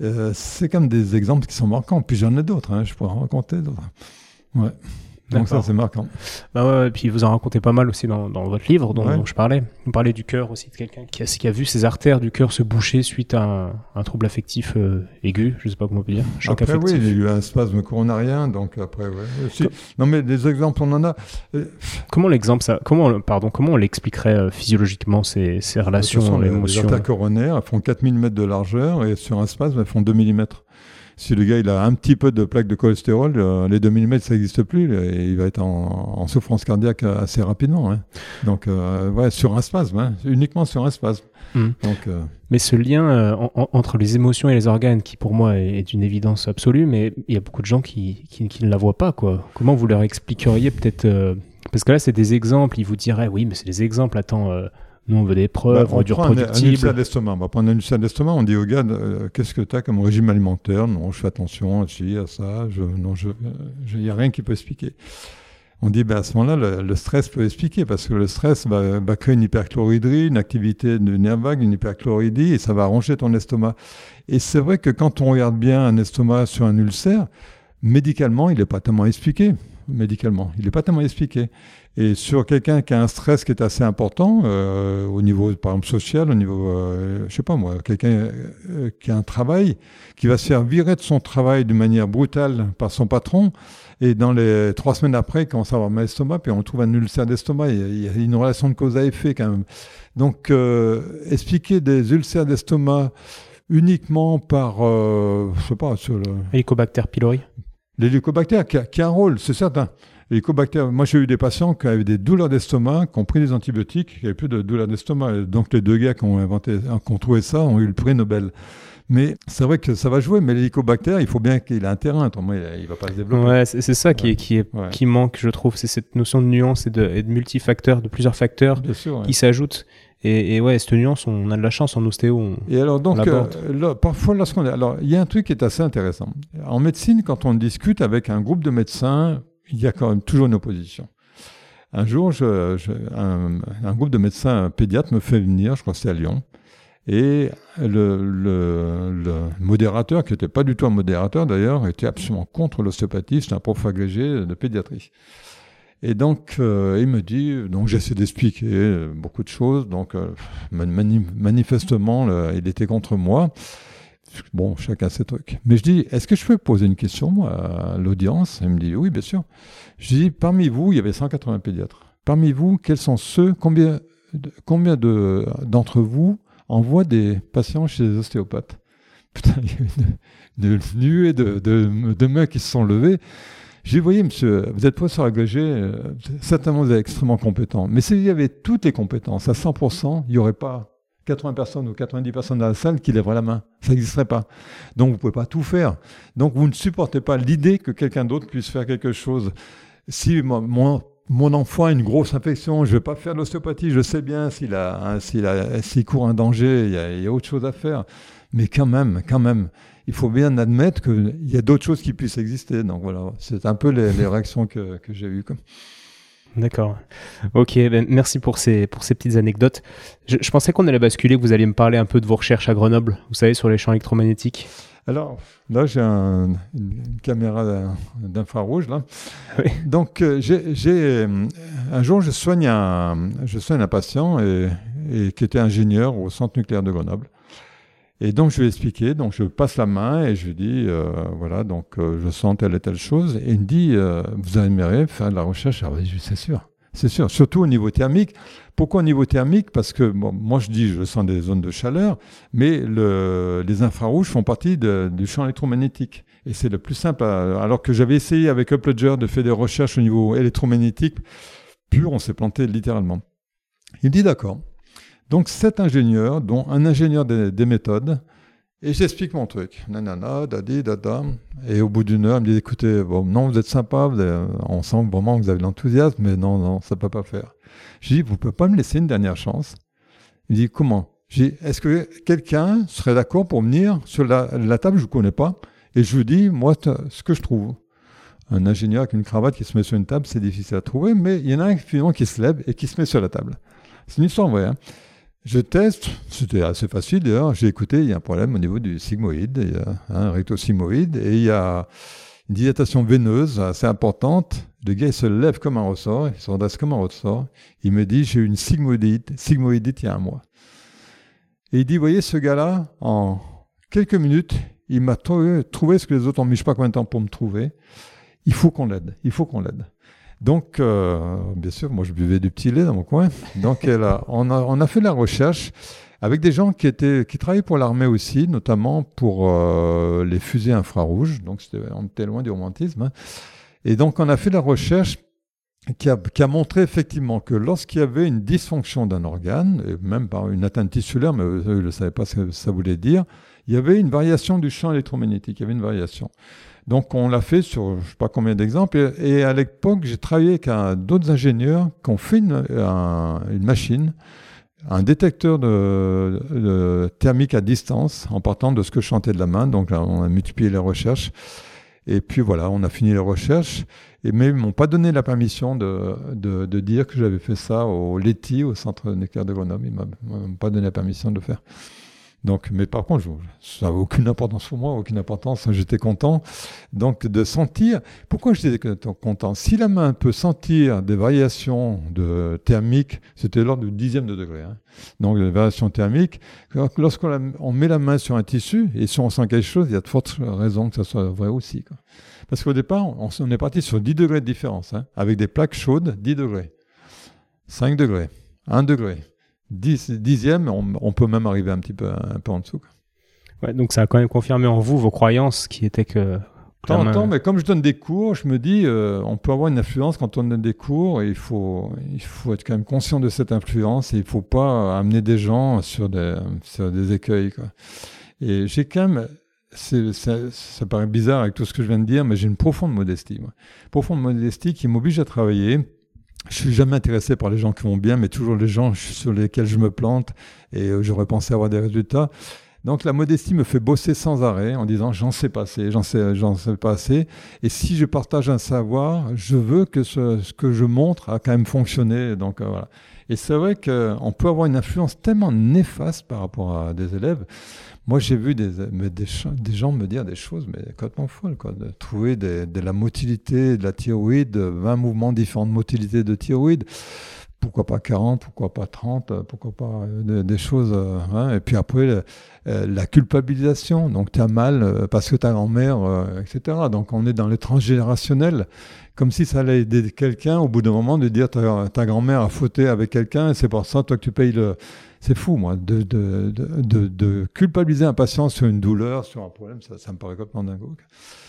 euh, c'est comme des exemples qui sont marquants. Puis j'en ai d'autres, hein, je pourrais en raconter d'autres. Ouais. Donc ça, c'est marquant. Bah ouais, et puis vous en racontez pas mal aussi dans, dans votre livre dont, je parlais. Vous parlez du cœur aussi, de quelqu'un qui a, qui a vu ses artères du cœur se boucher suite à un, un trouble affectif euh, aigu, je sais pas comment on peut dire. Choc après, oui, il y a eu un spasme coronarien, donc après, ouais. Non, mais des exemples, on en a. Euh, comment l'exemple, ça, comment, pardon, comment on l'expliquerait euh, physiologiquement, ces, ces relations, les, émotions Les artères coronaires, elles font 4000 mètres de largeur et sur un spasme, elles font 2 mm si le gars il a un petit peu de plaque de cholestérol, euh, les 2 mm ça n'existe plus et il va être en, souffrance cardiaque assez rapidement. Hein. Donc euh, ouais, sur un spasme, hein, uniquement sur un spasme. Hmm. Donc, euh, Mais ce lien entre les émotions et les organes, qui pour moi est, une évidence absolue, mais il y a beaucoup de gens qui, qui, qui, ne la voient pas. Quoi. Comment vous leur expliqueriez peut-être Parce que là c'est des exemples, ils vous diraient oui mais c'est des exemples, attends nous, on veut des preuves, bah, on, on dure productible. Un, on va prendre un ulcère d'estomac, on dit au gars, euh, qu'est-ce que tu as comme régime alimentaire? Non, je fais attention à ci, à ça, je, non, il n'y a rien qui peut expliquer. On dit, ben, à ce moment-là, le, stress peut expliquer, parce que le stress va, créer une hyperchloridrie, une activité de nerf vague, une hyperchloridrie, et ça va arranger ton estomac. Et c'est vrai que quand on regarde bien un estomac sur un ulcère, médicalement, il n'est pas tellement expliqué. Médicalement, il n'est pas tellement expliqué. Et sur quelqu'un qui a un stress qui est assez important, euh, au niveau, par exemple, social, au niveau, euh, je sais pas moi, quelqu'un euh, qui a un travail, qui va se faire virer de son travail d'une manière brutale par son patron, et dans les trois semaines après, il commence à avoir mal d'estomac, puis on trouve un ulcère d'estomac, il, y a une relation de cause à effet quand même. Donc, expliquer des ulcères d'estomac uniquement par, je sais pas, sur le... Hélicobacter pylori L'hélicobacter qui, qui a un rôle, c'est certain. Hélicobacter, moi j'ai eu des patients qui avaient des douleurs d'estomac, qui ont pris des antibiotiques, qui n'avaient plus de douleurs d'estomac. Donc les deux gars qui ont inventé, qui ont trouvé ça, ont eu le prix Nobel. Mais c'est vrai que ça va jouer, mais l'hélicobacter, il faut bien qu'il ait un terrain, autrement il ne va pas se développer. Ouais, c'est ça qui, est, qui, est, qui manque, je trouve, c'est cette notion de nuance et de, et de multifacteurs, de plusieurs facteurs qui s'ajoutent. Et, ouais, cette nuance, on a de la chance en ostéo. et alors, donc, euh, parfois, lorsqu'on est. Alors, il y a un truc qui est assez intéressant. En médecine, quand on discute avec un groupe de médecins, il y a quand même toujours une opposition. Un jour, un, groupe de médecins pédiatres me fait venir, je crois que c'est à Lyon, et le, modérateur, qui n'était pas du tout un modérateur d'ailleurs, était absolument contre l'ostéopathie, c'est un prof agrégé de pédiatrie. Et donc, euh, il me dit, donc j'essaie d'expliquer beaucoup de choses, donc euh, manifestement, il était contre moi. Bon, chacun ses trucs. Mais je dis, est-ce que je peux poser une question, moi, à l'audience? Elle me dit, oui, bien sûr. Je dis, parmi vous, il y avait 180 pédiatres. Parmi vous, quels sont ceux, combien, combien de, d'entre vous envoient des patients chez les ostéopathes? Putain, il y a une, nuée de, de, de mains qui se sont levées. J'ai dit, voyez, monsieur, vous êtes professeur agrégé, euh, certainement vous êtes extrêmement compétent. Mais s'il y avait toutes les compétences à 100%, il n'y aurait pas 80 personnes ou 90 personnes dans la salle qui lèveraient la main. Ça n'existerait pas. Donc vous ne pouvez pas tout faire. Donc vous ne supportez pas l'idée que quelqu'un d'autre puisse faire quelque chose. Si mon, enfant a une grosse infection, je ne vais pas faire de l'ostéopathie, je sais bien s'il a, s'il court un danger, il y, a, autre chose à faire. Mais quand même, quand même, il faut bien admettre qu'il y a d'autres choses qui puissent exister. Donc voilà, c'est un peu les, réactions que, que j'ai eues. D'accord. Ok, ben merci pour ces, pour ces petites anecdotes. Je, pensais qu'on allait basculer, que vous alliez me parler un peu de vos recherches à Grenoble, vous savez, sur les champs électromagnétiques. Alors, là, j'ai une caméra d'infrarouge, là. Oui. Donc, euh, j'ai, un jour, je soigne un, je soigne un patient et, et, qui était ingénieur au centre nucléaire de Grenoble. Et donc je lui ai expliqué, donc je passe la main et je lui dis, euh, voilà, donc euh, je sens telle et telle chose. Et il me dit, euh, vous aimeriez faire de la recherche? Ah oui, c'est sûr, c'est sûr, surtout au niveau thermique. Pourquoi au niveau thermique? Parce que bon, moi je dis, je sens des zones de chaleur, mais le, les infrarouges font partie du champ électromagnétique. Et c'est le plus simple. alors que j'avais essayé avec Uploader de faire des recherches au niveau électromagnétique pur, on s'est planté littéralement. Il dit d'accord. Donc sept ingénieurs, dont un ingénieur des, méthodes, et j'explique mon truc. Nanana, dadi, dada. Et au bout d'une heure, il me dit écoutez, bon, non, vous êtes sympa, on sent vraiment que vous avez l'enthousiasme, mais non, non, ça ne peut pas faire. Je dis vous ne pouvez pas me laisser une dernière chance? Il dit comment? Je dis est-ce que quelqu'un serait d'accord pour venir sur la, table, je ne connais pas, et je vous dis, moi, ce que je trouve. Un ingénieur avec une cravate qui se met sur une table, c'est difficile à trouver, mais il y en a un qui se lève et qui se met sur la table. C'est une histoire vraie. Hein. Je teste, c'était assez facile d'ailleurs. J'ai écouté, il y a un problème au niveau du sigmoïde, il y a un rectosigmoïde, et il y a une dilatation veineuse assez importante. Le gars, il se lève comme un ressort, il se redresse comme un ressort. Il me dit, j'ai eu une sigmoïdite, sigmoïdite il y a un mois. Et il dit, voyez, ce gars-là, en quelques minutes, il m'a trouvé, ce que les autres ont mis je sais pas combien de temps pour me trouver. Il faut qu'on l'aide, il faut qu'on l'aide. Donc, euh, bien sûr, moi je buvais du petit lait dans mon coin. Donc, on, a, fait la recherche avec des gens qui, étaient, qui travaillaient pour l'armée aussi, notamment pour euh, les fusées infrarouges. Donc, on était loin du romantisme. Hein. Et donc, on a fait la recherche qui a, montré effectivement que lorsqu'il y avait une dysfonction d'un organe, et même par une atteinte tissulaire, mais eux, ne savaient pas ce que ça voulait dire, il y avait une variation du champ électromagnétique, il y avait une variation. Donc on l'a fait sur je sais pas combien d'exemples. Et, à l'époque, j'ai travaillé avec d'autres ingénieurs qui ont fait une, machine, un détecteur thermique à distance en partant de ce que je chantais de la main. Donc là, on a multiplié les recherches. Et puis voilà, on a fini les recherches. Et, mais ils m'ont pas donné la permission de, dire que j'avais fait ça au LETI, au Centre nucléaire de Grenoble. Ils m'ont pas donné la permission de le faire. Donc, mais par contre, ça n'a aucune importance pour moi, aucune importance. J'étais content. Donc, de sentir. Pourquoi j'étais content? Si la main peut sentir des variations de thermiques, c'était l'ordre du dixième de degré. Hein. Donc, des variations thermiques. Lorsqu'on met la main sur un tissu et si on sent quelque chose, il y a de fortes raisons que ça soit vrai aussi. Parce qu'au départ, on, est parti sur 10 degrés de différence, hein, avec des plaques chaudes, 10 degrés, 5 degrés, 1 degré. 10, dixième, on, peut même arriver un petit peu, un peu en dessous. Ouais, donc ça a quand même confirmé en vous vos croyances qui étaient que. Temps temps, mais comme je donne des cours, je me dis, euh, on peut avoir une influence quand on donne des cours, et il faut, il faut être quand même conscient de cette influence, et il ne faut pas amener des gens sur des, sur des écueils. Quoi. Et j'ai quand même, ça paraît bizarre avec tout ce que je viens de dire, mais j'ai une profonde modestie. Moi. Profonde modestie qui m'oblige à travailler je suis jamais intéressé par les gens qui vont bien, mais toujours les gens sur lesquels je me plante et euh, j'aurais pensé avoir des résultats. Donc la modestie me fait bosser sans arrêt en disant j'en sais pas assez, j'en sais, sais pas assez. Et si je partage un savoir, je veux que ce, ce que je montre a quand même fonctionné. Donc euh, voilà. Et c'est vrai qu'on peut avoir une influence tellement néfaste par rapport à des élèves. Moi, j'ai vu des, des, des, gens me dire des choses mais complètement folles, quoi. De trouver de la motilité de la thyroïde, 20 mouvements différents de motilité de thyroïde. Pourquoi pas 40, pourquoi pas 30, pourquoi pas euh, des, choses. Euh, hein. Et puis après, euh, la culpabilisation. Donc, tu as mal parce que ta grand-mère, etc. Donc, on est dans le transgénérationnel. Comme si ça allait aider quelqu'un au bout d'un moment de dire ta, ta grand-mère a fauté avec quelqu'un et c'est pour ça, toi, que tu payes le c'est fou, moi, de, de, de, de, culpabiliser un patient sur une douleur, sur un problème, ça, ça me paraît complètement dingue.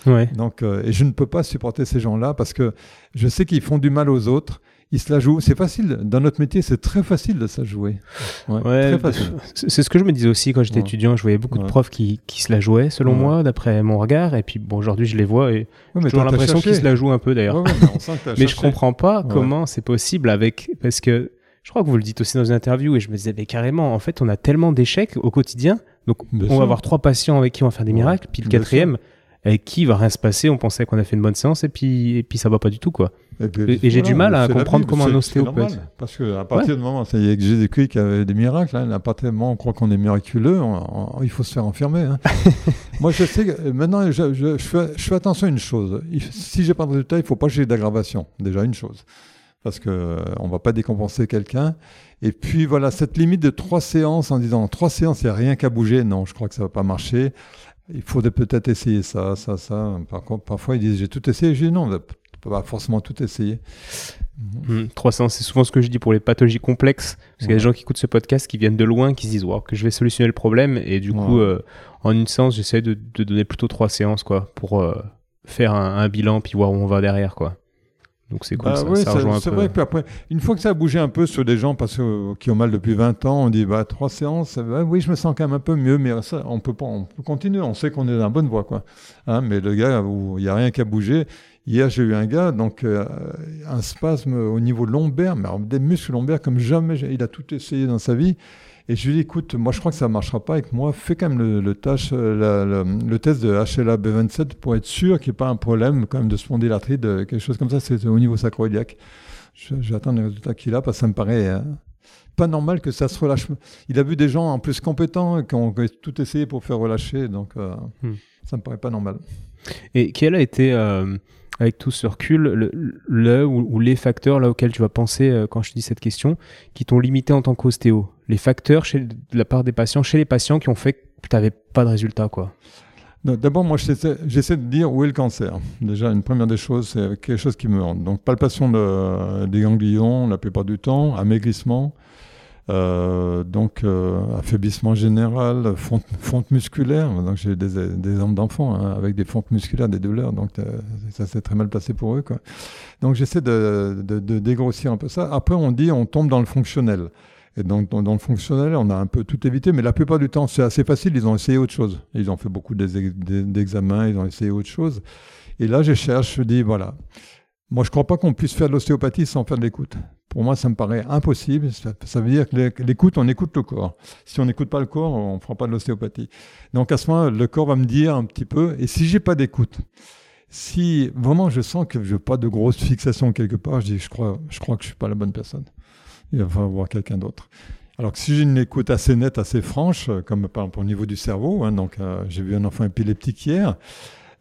Ouais. Donc, euh, et je ne peux pas supporter ces gens-là parce que je sais qu'ils font du mal aux autres. Ils se la jouent. C'est facile. Dans notre métier, c'est très facile de se la jouer. Ouais, c'est ce que je me disais aussi quand j'étais étudiant. Je voyais beaucoup de profs qui, qui, se la jouaient, selon moi, d'après mon regard. Et puis, bon, aujourd'hui, je les vois et j'ai toujours l'impression qu'ils se la jouent un peu, d'ailleurs. mais, mais je comprends pas comment c'est possible avec, parce que je crois que vous le dites aussi dans une interview et je me disais, mais carrément, en fait, on a tellement d'échecs au quotidien. Donc, on va avoir trois patients avec qui on va faire des miracles, puis le quatrième, avec qui va rien se passer. On pensait qu'on a fait une bonne séance et puis, et puis ça va pas du tout, quoi. Et, j'ai du mal à comprendre comment un ostéopathe. Parce qu'à partir du moment, ça y est, que j'ai des qui avaient des miracles, hein, à partir du moment où on croit qu'on est miraculeux, il faut se faire enfermer. Hein. Moi, je sais que maintenant, je, je, fais, je, fais, attention à une chose. Si j'ai pas de résultat, il faut pas que j'ai d'aggravation. Déjà, une chose. Parce qu'on ne va pas décompenser quelqu'un. Et puis voilà, cette limite de trois séances en disant trois séances, il n'y a rien qu'à bouger, non, je crois que ça ne va pas marcher. Il faudrait peut-être essayer ça, ça, ça. Par contre, parfois ils disent j'ai tout essayé. Je dis non, on ne peut pas forcément tout essayer. Mmh, trois séances, c'est souvent ce que je dis pour les pathologies complexes. Parce qu'il y a des gens qui écoutent ce podcast qui viennent de loin, qui se disent wow, que je vais solutionner le problème. Et du coup, euh, en une séance, j'essaie de, donner plutôt trois séances quoi, pour euh, faire un, un, bilan puis voir où on va derrière. quoi. Donc c'est cool, bah ça, C'est vrai que après, une fois que ça a bougé un peu sur des gens parce que, qui ont mal depuis 20 ans, on dit bah, trois séances, bah, oui, je me sens quand même un peu mieux, mais ça, on peut pas, on peut continuer, on sait qu'on est dans la bonne voie. Quoi. Hein, mais le gars, il n'y a rien qu'à bouger. Hier, j'ai eu un gars, donc euh, un spasme au niveau lombaire, mais des muscles lombaires comme jamais, il a tout essayé dans sa vie. Et je lui dis, écoute, moi je crois que ça ne marchera pas avec moi. Fais quand même le, tâche, euh, le, test de HLA B27 pour être sûr qu'il n'y ait pas un problème quand même de spondylarthrite, quelque chose comme ça. C'est au niveau sacroiliaque. J'attends les résultats qu'il a parce que ça me paraît euh, pas normal que ça se relâche. Il a vu des gens en plus compétents qui ont tout essayé pour faire relâcher. Donc ça euh, hmm. ça me paraît pas normal. Et quel a été avec tout ce recul, le, ou, les facteurs là auxquels tu vas penser euh, quand je te dis cette question, qui t'ont limité en tant qu'ostéo? Les facteurs chez de la part des patients, chez les patients qui ont fait que tu n'avais pas de résultat, quoi. D'abord, moi, j'essaie de dire où est le cancer. Déjà, une première des choses, c'est quelque chose qui me rend. Donc, palpation des ganglions la plupart du temps, amaigrissement, euh, donc, euh, affaiblissement général, fonte, musculaire. Donc, j'ai des, des exemples d'enfants hein, avec des fontes musculaires, des douleurs. Donc, euh, ça s'est très mal placé pour eux. Donc, j'essaie de, de, de, dégrossir un peu ça. Après, on dit on tombe dans le fonctionnel. Et donc, dans, le fonctionnel, on a un peu tout évité, mais la plupart du temps, c'est assez facile. Ils ont essayé autre chose. Ils ont fait beaucoup d'examens, ils ont essayé autre chose. Et là, je cherche, je dis, voilà, moi, je ne crois pas qu'on puisse faire de l'ostéopathie sans faire de l'écoute. Pour moi, ça me paraît impossible. Ça, veut dire que l'écoute, on écoute le corps. Si on n'écoute pas le corps, on ne fera pas de l'ostéopathie. Donc à ce moment, le corps va me dire un petit peu. Et si j'ai pas d'écoute, si vraiment je sens que je n'ai pas de grosse fixation quelque part, je dis, je crois, je crois que je suis pas la bonne personne. Il va falloir voir quelqu'un d'autre. Alors que si j'ai une écoute assez nette, assez franche, comme par exemple au niveau du cerveau, hein, donc euh, j'ai vu un enfant épileptique hier,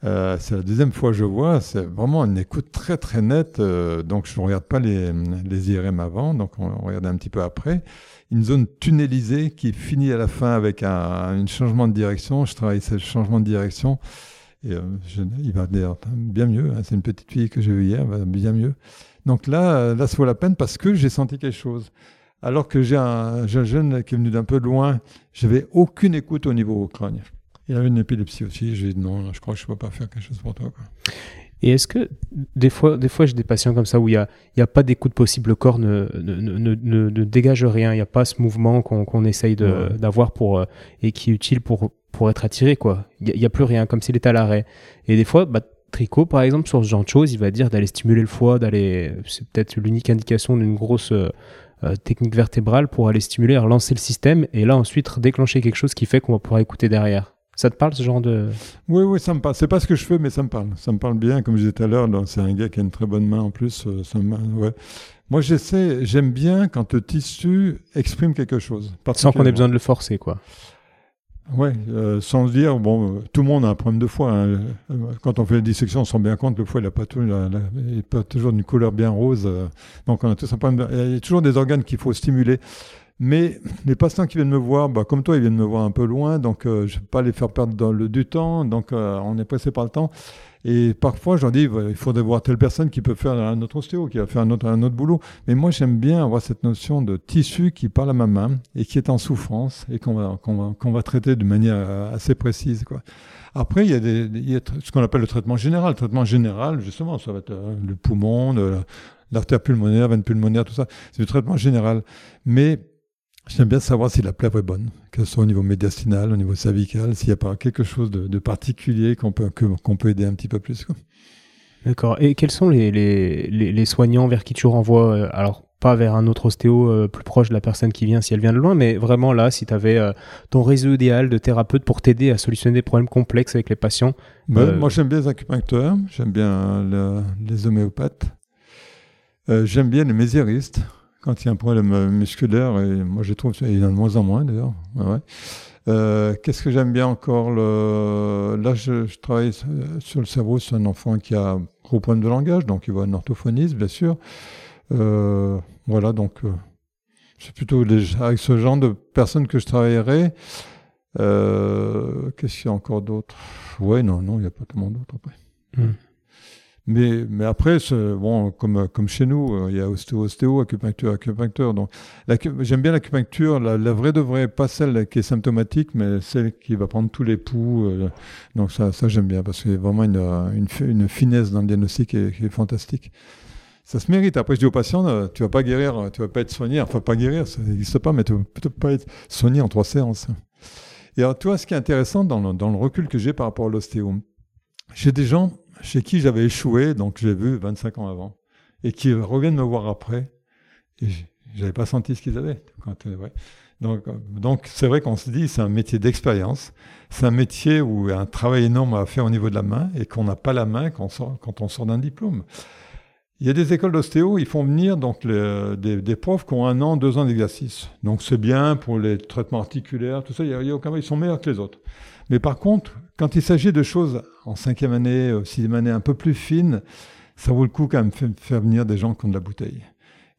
euh, c'est la deuxième fois que je vois, c'est vraiment une écoute très très nette. Euh, donc je ne regarde pas les, les, IRM avant, donc on, regarde un petit peu après. Une zone tunnelisée qui finit à la fin avec un, changement de direction. Je travaille ce changement de direction et euh, il va bien mieux. Hein. C'est une petite fille que j'ai vue hier, va bien mieux. Donc là, là, ça vaut la peine parce que j'ai senti quelque chose. Alors que j'ai un, un, jeune qui est venu d'un peu loin, j'avais aucune écoute au niveau crânien. Il avait une épilepsie aussi. J'ai dit non, je crois que je ne peux pas faire quelque chose pour toi. Et est-ce que des fois, des fois j'ai des patients comme ça où il n'y a, y a pas d'écoute possible, le corps ne, ne, ne, ne, dégage rien, il n'y a pas ce mouvement qu'on essaye d'avoir pour euh, et qui est utile pour, pour être attiré. quoi. Il n'y a, plus rien, comme s'il était à l'arrêt. Et des fois, bah, Tricot, par exemple, sur ce genre de choses, il va dire d'aller stimuler le foie, d'aller. C'est peut-être l'unique indication d'une grosse. Euh, euh, technique vertébrale pour aller stimuler, relancer le système et là ensuite déclencher quelque chose qui fait qu'on va pouvoir écouter derrière. Ça te parle ce genre de. Oui, oui, ça me parle. C'est pas ce que je fais, mais ça me parle. Ça me parle bien. Comme je disais tout à l'heure, c'est un gars qui a une très bonne main en plus. Euh, ouais. Moi, j'essaie, j'aime bien quand le tissu exprime quelque chose. Sans qu'on ait besoin de le forcer, quoi. Oui, euh, sans se dire, bon, tout le monde a un problème de foie. Hein. Quand on fait la dissection, on se rend bien compte que le foie, n'a pas, pas, toujours une couleur bien rose. Euh. donc, on a tous un problème. Il y a toujours des organes qu'il faut stimuler. Mais les patients qui viennent me voir, bah, comme toi, ils viennent me voir un peu loin, donc euh, je ne vais pas les faire perdre le, du temps, donc euh, on est pressé par le temps. Et parfois, je leur dis, il faudrait voir telle personne qui peut faire un autre ostéo, qui va faire un autre, un autre boulot. Mais moi, j'aime bien avoir cette notion de tissu qui parle à ma main et qui est en souffrance et qu'on va, qu'on va, traiter de manière euh, assez précise. Quoi. Après, il y a, des, il y a ce qu'on appelle le traitement général. Le traitement général, justement, ça va être le poumon, l'artère pulmonaire, veine pulmonaire, tout ça. C'est du traitement général. Mais J'aime bien savoir si la plèvre est bonne, que ce soit au niveau médiastinal, au niveau cervical, s'il n'y a pas quelque chose de, particulier qu'on peut, qu'on peut aider un petit peu plus. D'accord. Et quels sont les, les, les, soignants vers qui tu renvoies euh, Alors, pas vers un autre ostéo euh, plus proche de la personne qui vient si elle vient de loin, mais vraiment là, si tu avais euh, ton réseau idéal de thérapeutes pour t'aider à solutionner des problèmes complexes avec les patients. Ben, moi, j'aime bien les acupuncteurs, j'aime bien les homéopathes, j'aime bien les mésiéristes quand il y a un problème euh, musculaire, et moi je trouve qu'il y en a de moins en moins d'ailleurs. Euh, qu'est-ce que j'aime bien encore. Là, je, travaille sur le cerveau. C'est un enfant qui a un gros problème de langage, donc il voit un orthophoniste, bien sûr. voilà, donc c'est plutôt avec ce genre de personnes que je travaillerai. Qu'est-ce qu'il y a encore d'autre? Ouais, non, non, il n'y a pas tellement d'autres après. Hmm. Mais, mais après, bon, comme, comme chez nous, euh, il y a ostéo, ostéo, acupuncture, acupuncteur. Donc, j'aime bien l'acupuncture, la, vraie de vraie, pas celle qui est symptomatique, mais celle qui va prendre tous les poux. Euh, donc, ça, ça j'aime bien parce qu'il y a vraiment une, une, une, finesse dans le diagnostic qui est, fantastique. Ça se mérite. Après, je dis aux patients, euh, tu vas pas guérir, tu vas pas être soigné. Enfin, pas guérir, ça n'existe pas, mais tu vas peut-être pas être soigné en trois séances. Et alors, tu vois, ce qui est intéressant dans le, dans le recul que j'ai par rapport à l'ostéo, j'ai des gens chez qui j'avais échoué, donc j'ai vu 25 ans avant, et qui reviennent me voir après, et j'avais pas senti ce qu'ils avaient. Euh, euh, donc c'est vrai qu'on se dit, c'est un métier d'expérience, c'est un métier où il y a un travail énorme à faire au niveau de la main, et qu'on n'a pas la main quand on sort, d'un diplôme. Il y a des écoles d'ostéo, ils font venir donc des, profs qui ont un an, deux ans d'exercice. Donc c'est bien pour les traitements articulaires, tout ça, ils sont meilleurs que les autres. Mais par contre, quand il s'agit de choses en cinquième année, euh, sixième année un peu plus fines, ça vaut le coup quand même de faire venir des gens qui ont de la bouteille.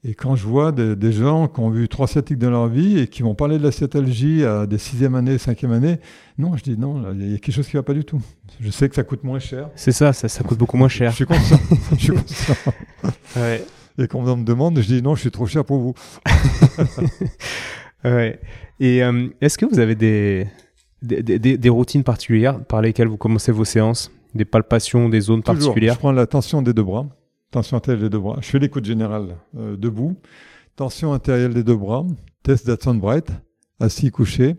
Et quand je vois des, gens qui ont vu trois sciatiques dans leur vie et qui vont parler de la sciatalgie à des sixième année, cinquième année, non, je dis non, il y a quelque chose qui ne va pas du tout. Je sais que ça coûte moins cher. C'est ça, ça, coûte beaucoup moins cher. je suis conscient. je suis conscient. Et quand on me demande, je dis non, je suis trop cher pour vous. ouais. Et euh, est-ce que vous avez des, des, routines particulières par lesquelles vous commencez vos séances Des palpations, des zones particulières Je prends la tension des deux bras. Tension intérieure des deux bras. Je fais l'écoute générale euh, debout. Tension intérieure des deux bras. Test d'Hudson Bright. Assis, couché.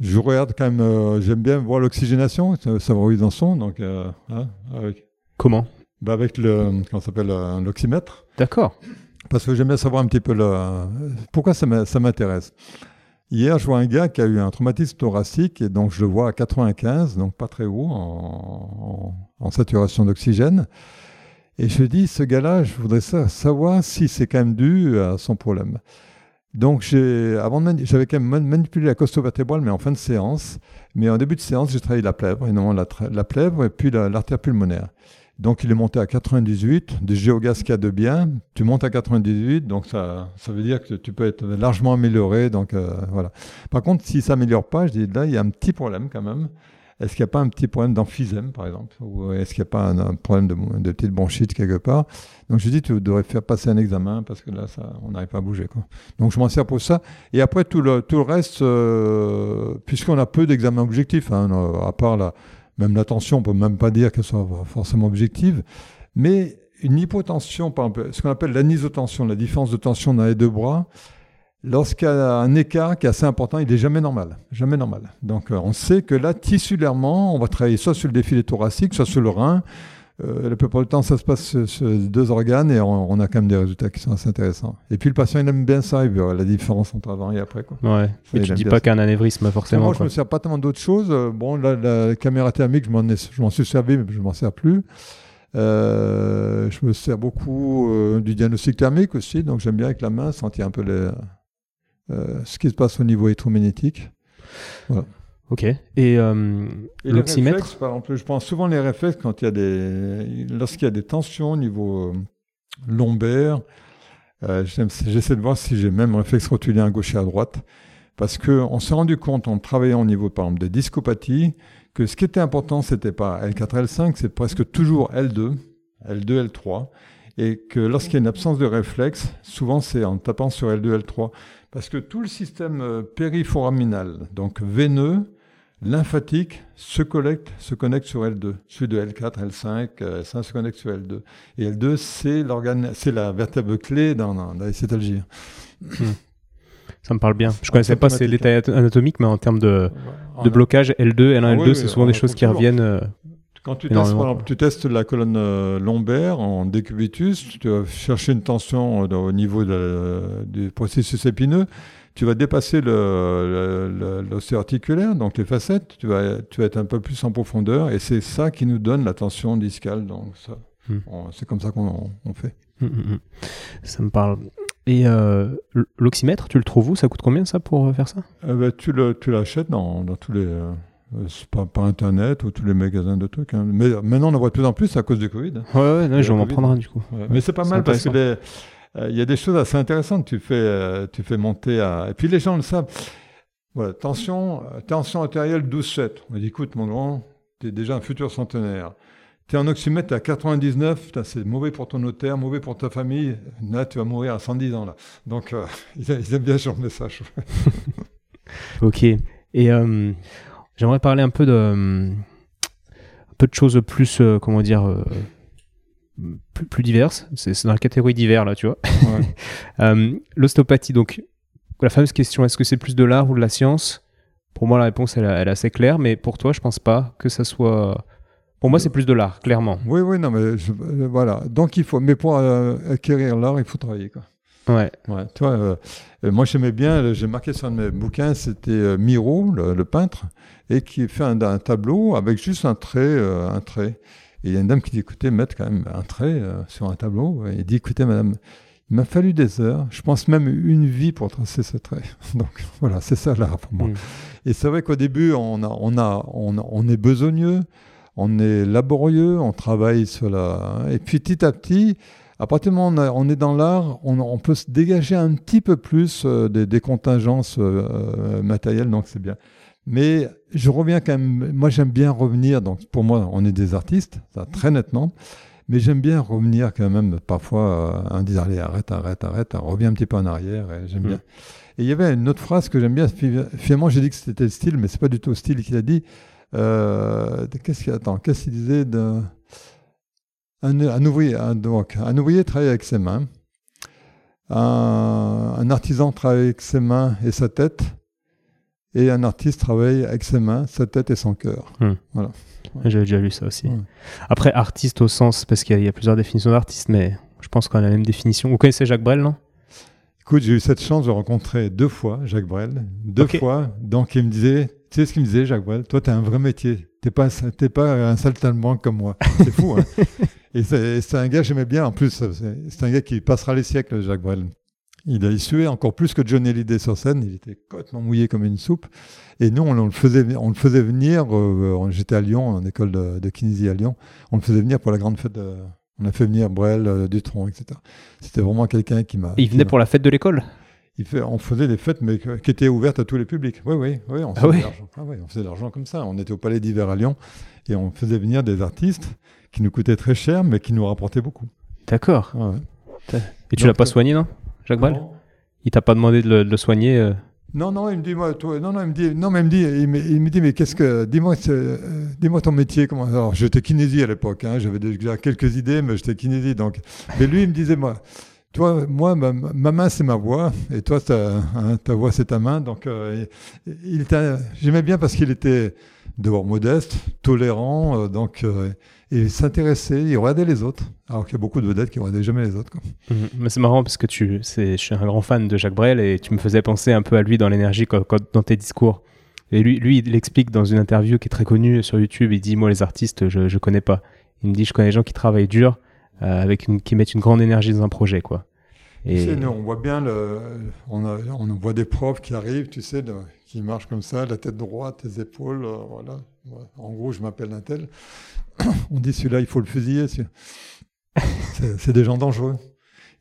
Je regarde quand même, euh, j'aime bien voir l'oxygénation, savoir où ils en sont. Donc, euh, hein, avec... Comment bah Avec le, comment s'appelle, l'oxymètre. D'accord. Parce que j'aime bien savoir un petit peu le, pourquoi ça m'intéresse. Hier, je vois un gars qui a eu un traumatisme thoracique et donc je le vois à 95, donc pas très haut en, saturation d'oxygène. Et je dis, ce gars-là, je voudrais savoir si c'est quand même dû à son problème. Donc, avant j'avais quand même manipulé la costo vertébrale, mais en fin de séance. Mais en début de séance, j'ai travaillé la plèvre, énormément la, la plèvre et puis l'artère pulmonaire. Donc il est monté à 98, des géogas qu'il y a de bien, tu montes à 98, donc ça, ça veut dire que tu peux être largement amélioré. Donc euh, voilà. Par contre, si ça s'améliore pas, je dis là, il y a un petit problème quand même. Est-ce qu'il n'y a pas un petit problème d'emphysème, par exemple? Ou est-ce qu'il n'y a pas un, problème de, petite bronchite quelque part? Donc je dis, tu devrais faire passer un examen parce que là, ça, on n'arrive pas à bouger. Donc je m'en sers pour ça. Et après, tout le, tout le reste, euh, puisqu'on a peu d'examens objectifs, hein, à part la, même la tension, on peut même pas dire qu'elle soit forcément objective, mais une hypotension, par exemple, ce qu'on appelle l'anisotension, la différence de tension dans les deux bras, lorsqu'il y a un écart qui est assez important, il n'est jamais normal. Jamais normal. Donc euh, on sait que là, tissulairement, on va travailler soit sur le défilé thoracique, soit sur le rein, euh, la plupart du temps, ça se passe sur, deux organes et on, a quand même des résultats qui sont assez intéressants. Et puis le patient, il aime bien ça, il voit la différence entre avant et après. Quoi. Ouais, mais tu dis pas qu'un anévrisme, forcément. Moi, je me sers pas tellement d'autres choses. Euh, bon, la caméra thermique, je m'en suis servi, mais je m'en sers plus. Euh, je me sers beaucoup du diagnostic thermique aussi, donc j'aime bien avec la main sentir un peu les, ce qui se passe au niveau électromagnétique. Voilà. Ok. Et, euh, l'oxymètre Par exemple, je prends souvent les réflexes quand il y a des, lorsqu'il y a des tensions au niveau euh, lombaire. Euh, j'essaie de voir si j'ai même réflexe rotulien à gauche et à droite. Parce qu'on s'est rendu compte en travaillant au niveau, par exemple, des discopathies, que ce qui était important, c'était pas L4, L5, c'est presque toujours L2, L2, L3. Et que lorsqu'il y a une absence de réflexe, souvent c'est en tapant sur L2, L3. Parce que tout le système périforaminal, donc veineux, lymphatique se connecte, se connecte sur L2. Celui de L4, L5, L5 se connecte sur L2. Et L2, c'est l'organe, c'est la vertèbre clé dans, dans la cétalgie. Hmm. Ça me parle bien. Je ne connaissais pas ces détails anatomiques, mais en termes de, de blocage, L2, L1, ah L2, c'est souvent des choses qui reviennent. Euh, Quand tu testes, exemple, tu testes, la colonne euh, lombaire en décubitus, tu vas chercher une tension euh, au niveau du processus épineux tu vas dépasser l'océan articulaire, donc les facettes, tu vas, tu vas être un peu plus en profondeur, et c'est ça qui nous donne la tension discale. Donc ça, hmm. c'est comme ça qu'on fait. Hmm, hmm, ça me parle. Et euh, l'oxymètre, tu le trouves où? Ça coûte combien ça pour euh, faire ça? Eh ben, Tu l'achètes dans, dans tous les... Euh, par, internet ou tous les magasins de trucs. Hein. Mais maintenant, on en voit de plus en plus à cause du Covid. Ouais, ouais, je vais m'en prendre un du coup. Mais c'est pas mal parce que Euh, il y a des choses assez intéressantes tu fais, euh, tu fais monter à. Et puis les gens le savent. Voilà, tension, tension artérielle 12-7. On dit écoute, mon grand, tu es déjà un futur centenaire. Tu es en oxymètre à 99, c'est mauvais pour ton notaire, mauvais pour ta famille. Là, tu vas mourir à 110 ans. Là. Donc, ils, aiment bien ce message. ok. Et j'aimerais parler un peu de, un peu de choses plus, comment dire, plus, plus diverses. C'est dans la catégorie divers, là, tu vois. Euh, l'ostéopathie, donc, la fameuse question, est-ce que c'est plus de l'art ou de la science? Pour moi, la réponse, elle, elle, est assez claire, mais pour toi, je pense pas que ça soit... Pour moi, c'est plus de l'art, clairement. Oui, oui, non, mais euh, voilà. Donc, il faut... Mais pour euh, acquérir l'art, il faut travailler, quoi. Ouais. ouais. Toi, moi, j'aimais bien, j'ai marqué sur un de mes bouquins, c'était Miro, le, peintre, et qui fait un, un, tableau avec juste un trait, un trait. Et il y a une dame qui dit, écoutez, mettre quand même un trait euh, sur un tableau. Et il dit, écoutez, madame, il m'a fallu des heures, je pense même une vie pour tracer ce trait. Donc voilà, c'est ça l'art pour moi. Mm. Et c'est vrai qu'au début, on, a, on, a, on, est besogneux, on est laborieux, on travaille sur la... Et puis petit à petit, à partir du moment où on, est dans l'art, on, peut se dégager un petit peu plus euh, des, contingences euh, matérielles, donc c'est bien. Mais je reviens quand même. Moi, j'aime bien revenir. Donc, pour moi, on est des artistes, ça très nettement. Mais j'aime bien revenir quand même parfois en disant allez arrête arrête arrête reviens un petit peu en arrière j'aime mm. bien et il y avait une autre phrase que j'aime bien finalement j'ai dit que c'était le style mais c'est pas du tout le style qu'il a dit euh, qu'est-ce qu'il attend qu'est-ce qu'il disait de un, ouvrier un, donc, un ouvrier travaille avec ses mains un, un artisan travaille avec ses mains et sa tête et un artiste travaille avec ses mains, sa tête et son cœur. Hmm. Voilà. J'avais déjà lu ça aussi. Après, artiste au sens, parce qu'il y, a plusieurs définitions d'artiste, mais je pense qu'on a la même définition. Vous connaissez Jacques Brel, non? Écoute, j'ai eu cette chance de rencontrer deux fois Jacques Brel. Deux fois. Donc, il me disait, tu sais ce qu'il me disait, Jacques Brel? Toi, tu as un vrai métier. Tu n'es pas, pas un saltimbanque comme moi. C'est fou, hein Et c'est un gars, j'aimais bien. En plus, c'est un gars qui passera les siècles, Jacques Brel. Il a sué encore plus que Johnny Hallyday sur scène. Il était complètement mouillé comme une soupe. Et nous, on, le, faisait, on le faisait venir. Euh, j'étais à Lyon, en école de, de, kinésie à Lyon. On le faisait venir pour la grande fête. on a fait venir Brel, euh, Dutron, etc. C'était vraiment quelqu'un qui m'a. Il venait pour la fête de l'école? Il fait, on faisait des fêtes, mais qui étaient ouvertes à tous les publics. Oui, oui, oui. On ah faisait, ah on faisait de l'argent comme ça. On était au Palais d'hiver à Lyon et on faisait venir des artistes qui nous coûtaient très cher, mais qui nous rapportaient beaucoup. D'accord. Et tu l'as pas euh, soigné, non? Jacques Brel Il t'a pas demandé de le, soigner euh Non, non, il me dit, moi, toi, non, non, il me dit, non, mais il me dit, il me, dit, mais qu'est-ce que, dis-moi, euh, dis-moi ton métier, comment, alors, j'étais kinésie à l'époque, hein, j'avais déjà quelques idées, mais j'étais kinésie, donc, mais lui, il me disait, moi, toi, moi, ma, main, c'est ma voix, et toi, ta, hein, ta voix, c'est ta main, donc, euh, il, j'aimais bien parce qu'il était d'abord modeste, tolérant, donc, et s'intéresser, il regardait les autres. Alors qu'il y a beaucoup de vedettes qui regardaient jamais les autres. Mhm. Mais c'est marrant parce que tu, je suis un grand fan de Jacques Brel et tu me faisais penser un peu à lui dans l'énergie dans tes discours. Et lui, lui, il explique dans une interview qui est très connue sur YouTube, il dit Moi, les artistes, je ne connais pas. Il me dit Je connais les gens qui travaillent dur, euh, avec qui mettent une grande énergie dans un projet. quoi. On voit bien, le, on, voit des profs qui arrivent, tu sais, qui marchent comme ça, la tête droite, les épaules, euh, voilà. En gros, je m'appelle un tel. on dit celui-là, il faut le fusiller. C'est des gens dangereux.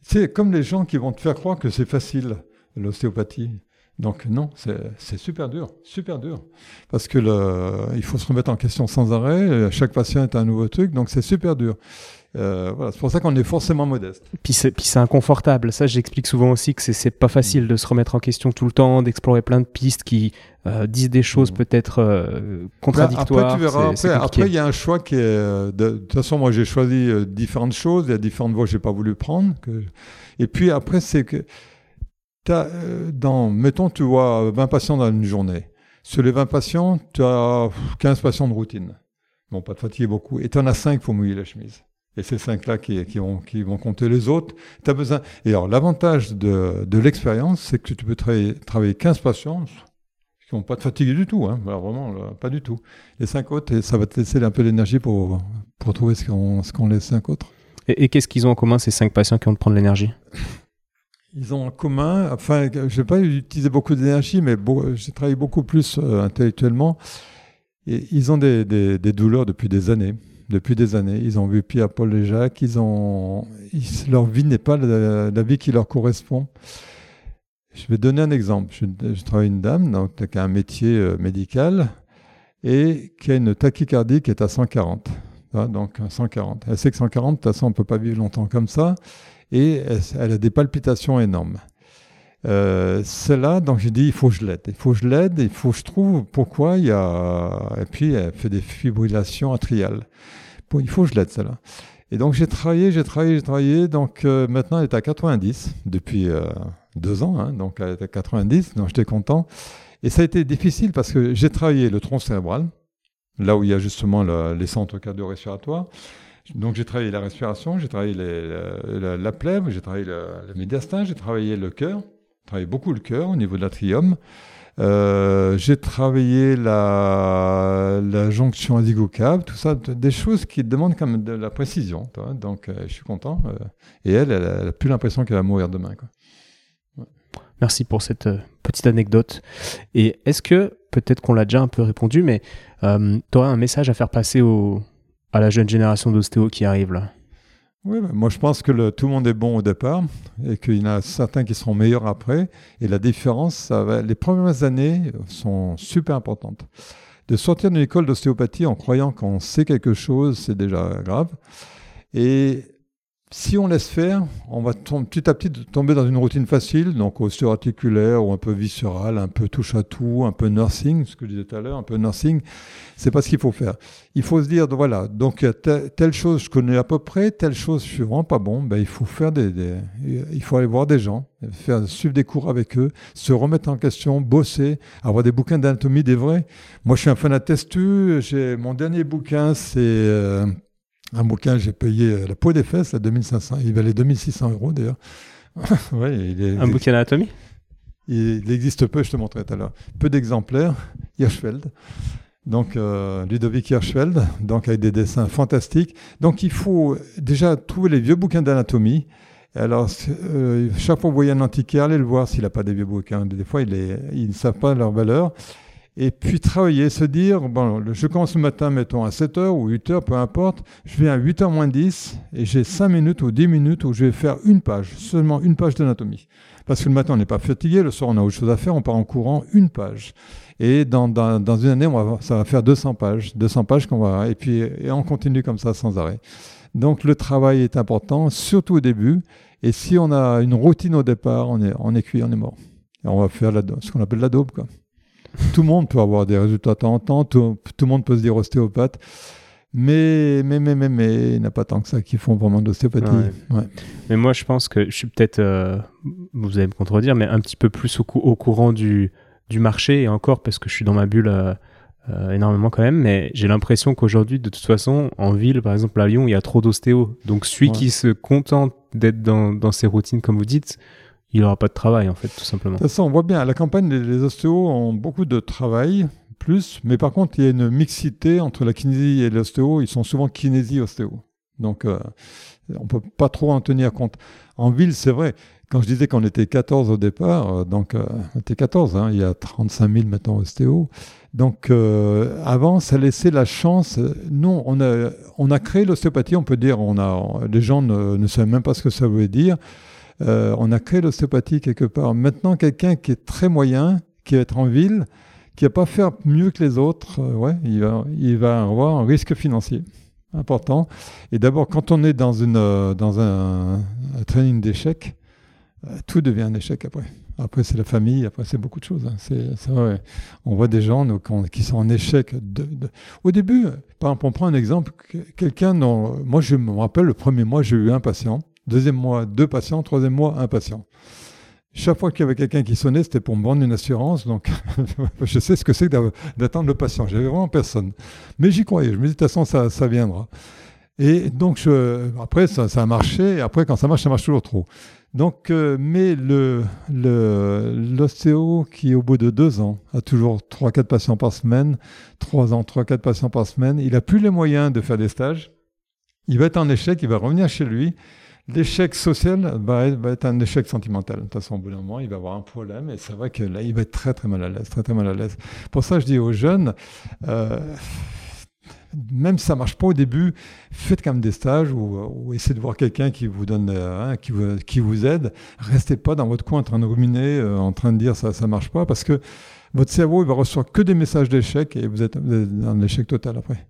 C'est comme les gens qui vont te faire croire que c'est facile, l'ostéopathie. Donc non, c'est super dur, super dur. Parce que il faut se remettre en question sans arrêt. Chaque patient est un nouveau truc, donc c'est super dur. Euh, voilà, c'est pour ça qu'on est forcément modeste. Puis c'est inconfortable. Ça, j'explique souvent aussi que c'est pas facile de se remettre en question tout le temps, d'explorer plein de pistes qui euh, disent des choses mm. peut-être euh, contradictoires. Après, tu verras. Après, il y a un choix qui est. De, toute façon, moi, j'ai choisi différentes choses. Il y a différentes voies que j'ai pas voulu prendre. Que... Et puis après, c'est que. As, dans, mettons, tu vois 20 patients dans une journée. Sur les 20 patients, tu as 15 patients de routine. Bon, pas de fatiguer beaucoup. Et tu en as 5 pour mouiller la chemise. Et ces cinq-là qui, qui, vont, qui vont compter les autres, as besoin. Et alors, l'avantage de, de l'expérience, c'est que tu peux travailler, travailler 15 patients qui vont pas te fatiguer du tout, hein. vraiment, pas du tout. Les cinq autres, ça va te laisser un peu d'énergie pour, pour trouver ce qu'ont ce les cinq autres. Et, qu'est-ce qu'ils ont en commun, ces cinq patients qui vont te prendre l'énergie? Ils ont en commun, enfin, je n'ai pas utilisé beaucoup d'énergie, mais j'ai travaillé beaucoup plus euh, intellectuellement. Et ils ont des, des, des douleurs depuis des années depuis des années. Ils ont vu Pierre, Paul et Jacques. Ils ont, leur vie n'est pas la, vie qui leur correspond. Je vais donner un exemple. Je, travaille une dame donc, qui a un métier euh, médical et qui a une tachycardie qui est à 140. donc 140. Elle sait que 140, de toute façon, on ne peut pas vivre longtemps comme ça. Et elle, a des palpitations énormes. Euh, c'est là, donc j'ai dit, il faut que je l'aide. Il faut que je l'aide, il faut que je trouve pourquoi il y a... Et puis, elle fait des fibrillations atriales. Il faut que je l'aide, celle-là. Et donc, j'ai travaillé, j'ai travaillé, j'ai travaillé. Donc, euh, maintenant, elle est à 90 depuis euh, deux ans. Hein, donc, elle est à 90, donc j'étais content. Et ça a été difficile parce que j'ai travaillé le tronc cérébral, là où il y a justement les centres cardio-respiratoires. Donc j'ai travaillé la respiration, j'ai travaillé la, la, plèvre, j'ai travaillé le, médiastin, j'ai travaillé le cœur, travaillé beaucoup le cœur au niveau de l'atrium. Euh, j'ai travaillé la, la jonction azygocave, tout ça, des choses qui demandent quand même de la précision. Donc euh, je suis content. Euh, et elle, elle, n'a plus l'impression qu'elle va mourir demain. Merci pour cette petite anecdote. Et est-ce que, peut-être qu'on l'a déjà un peu répondu, mais tu aurais un message à faire passer à la jeune génération d'ostéo qui arrive là? Oui, bah, moi je pense que le, tout le monde est bon au départ et qu'il y en a certains qui seront meilleurs après. Et la différence, ça va, les premières années sont super importantes. De sortir d'une école d'ostéopathie en croyant qu'on sait quelque chose, c'est déjà grave. Et si on laisse faire, on va petit à petit tomber dans une routine facile, donc ostéo-articulaire ou un peu viscérale, un peu touche à tout, un peu nursing, ce que je disais tout à l'heure, un peu nursing. C'est pas ce qu'il faut faire. Il faut se dire, voilà, donc telle chose je connais à peu près, telle chose je suis vraiment pas bon, ben, il faut faire des, il faut aller voir des gens, faire suivre des cours avec eux, se remettre en question, bosser, avoir des bouquins d'anatomie des vrais. Moi, je suis un fan de J'ai mon dernier bouquin, c'est euh, un bouquin, j'ai payé euh, la peau des fesses à 2500. Il valait 2600 euros d'ailleurs. un bouquin d'anatomie? Il, existe peu, je te montrerai tout à l'heure. Peu d'exemplaires. Hirschfeld. Donc, euh, Ludovic Hirschfeld, donc avec des dessins fantastiques. Donc, il faut déjà trouver les vieux bouquins d'anatomie. Alors, euh, chaque fois que vous voyez un antiquaire, allez le voir s'il n'a pas des vieux bouquins. Des fois, ils ne savent pas leur valeur et puis travailler, se dire, bon, je commence le matin, mettons, à 7h ou 8h, peu importe, je vais à 8h moins 10 et j'ai 5 minutes ou 10 minutes où je vais faire une page, seulement une page d'anatomie. Parce que le matin, on n'est pas fatigué, le soir, on a autre chose à faire, on part en courant une page. Et dans, dans, dans une année, on va, ça va faire 200 pages, 200 pages qu'on va, et puis et on continue comme ça sans arrêt. Donc le travail est important, surtout au début. Et si on a une routine au départ, on est, on est cuit, on est mort. Et on va faire la, ce qu'on appelle la dope, quoi tout le monde peut avoir des résultats de temps en temps, tout, le monde peut se dire ostéopathe. Mais, mais, mais, mais, mais, il n'y a pas tant que ça qui font vraiment de l'ostéopathie. Mais moi, je pense que je suis peut-être, euh, vous allez me contredire, mais un petit peu plus au, au courant du, du, marché, et encore parce que je suis dans ma bulle euh, euh, énormément quand même, mais j'ai l'impression qu'aujourd'hui, de toute façon, en ville, par exemple à Lyon, il y a trop d'ostéo. Donc celui qui se contente d'être dans, dans ses routines, comme vous dites, il n'aura pas de travail, en fait, tout simplement. Façon, on voit bien, à la campagne, les, ostéos ont beaucoup de travail, plus, mais par contre, il y a une mixité entre la kinésie et l'ostéo. Ils sont souvent kinésie-ostéo. Donc, euh, on ne peut pas trop en tenir compte. En ville, c'est vrai. Quand je disais qu'on était 14 au départ, euh, donc euh, on était 14, hein, il y a 35 000 maintenant ostéo. Donc avant, ça laissait la chance. Nous, on a, on a créé l'ostéopathie, on peut dire, on a, les gens ne, ne savent même pas ce que ça veut dire. Euh, on a créé l'ostéopathie quelque part. Maintenant, quelqu'un qui est très moyen, qui va être en ville, qui va pas faire mieux que les autres, euh, ouais, il va, avoir un risque financier important. Et d'abord, quand on est dans, une, euh, dans un, training d'échec, tout devient un échec après. Après, c'est la famille, après, c'est beaucoup de choses. Hein. On voit des gens qui sont en échec. Au début, par exemple, on prend un exemple, quelqu'un, moi je me rappelle, le premier mois, j'ai eu un patient Deuxième mois, deux patients. Troisième mois, un patient. Chaque fois qu'il y avait quelqu'un qui sonnait, c'était pour me vendre une assurance. Donc, je sais ce que c'est d'attendre le patient. J'avais vraiment personne. Mais j'y croyais. Je me dis, de toute façon, ça, ça viendra. Et donc, après, ça, ça, a marché. Après, quand ça marche, ça marche toujours trop. Donc, euh, mais l'ostéo le, qui, au bout de deux ans, a toujours 3-4 patients par semaine, trois ans, 3-4 patients par semaine, il n'a plus les moyens de faire des stages. Il va être en échec, il va revenir chez lui. L'échec social va être, un échec sentimental. De toute façon, au bout d'un moment, il va avoir un problème et c'est vrai que là, il va être très très mal à l'aise, très très mal à l'aise. Pour ça, je dis aux jeunes, euh, même si ça marche pas au début, faites quand même des stages ou, essayez de voir quelqu'un qui vous donne, hein, qui, vous, qui vous aide. Restez pas dans votre coin en train de ruminer, en train de dire ça, ça marche pas, parce que votre cerveau, il va recevoir que des messages d'échec et vous êtes, dans l'échec total après.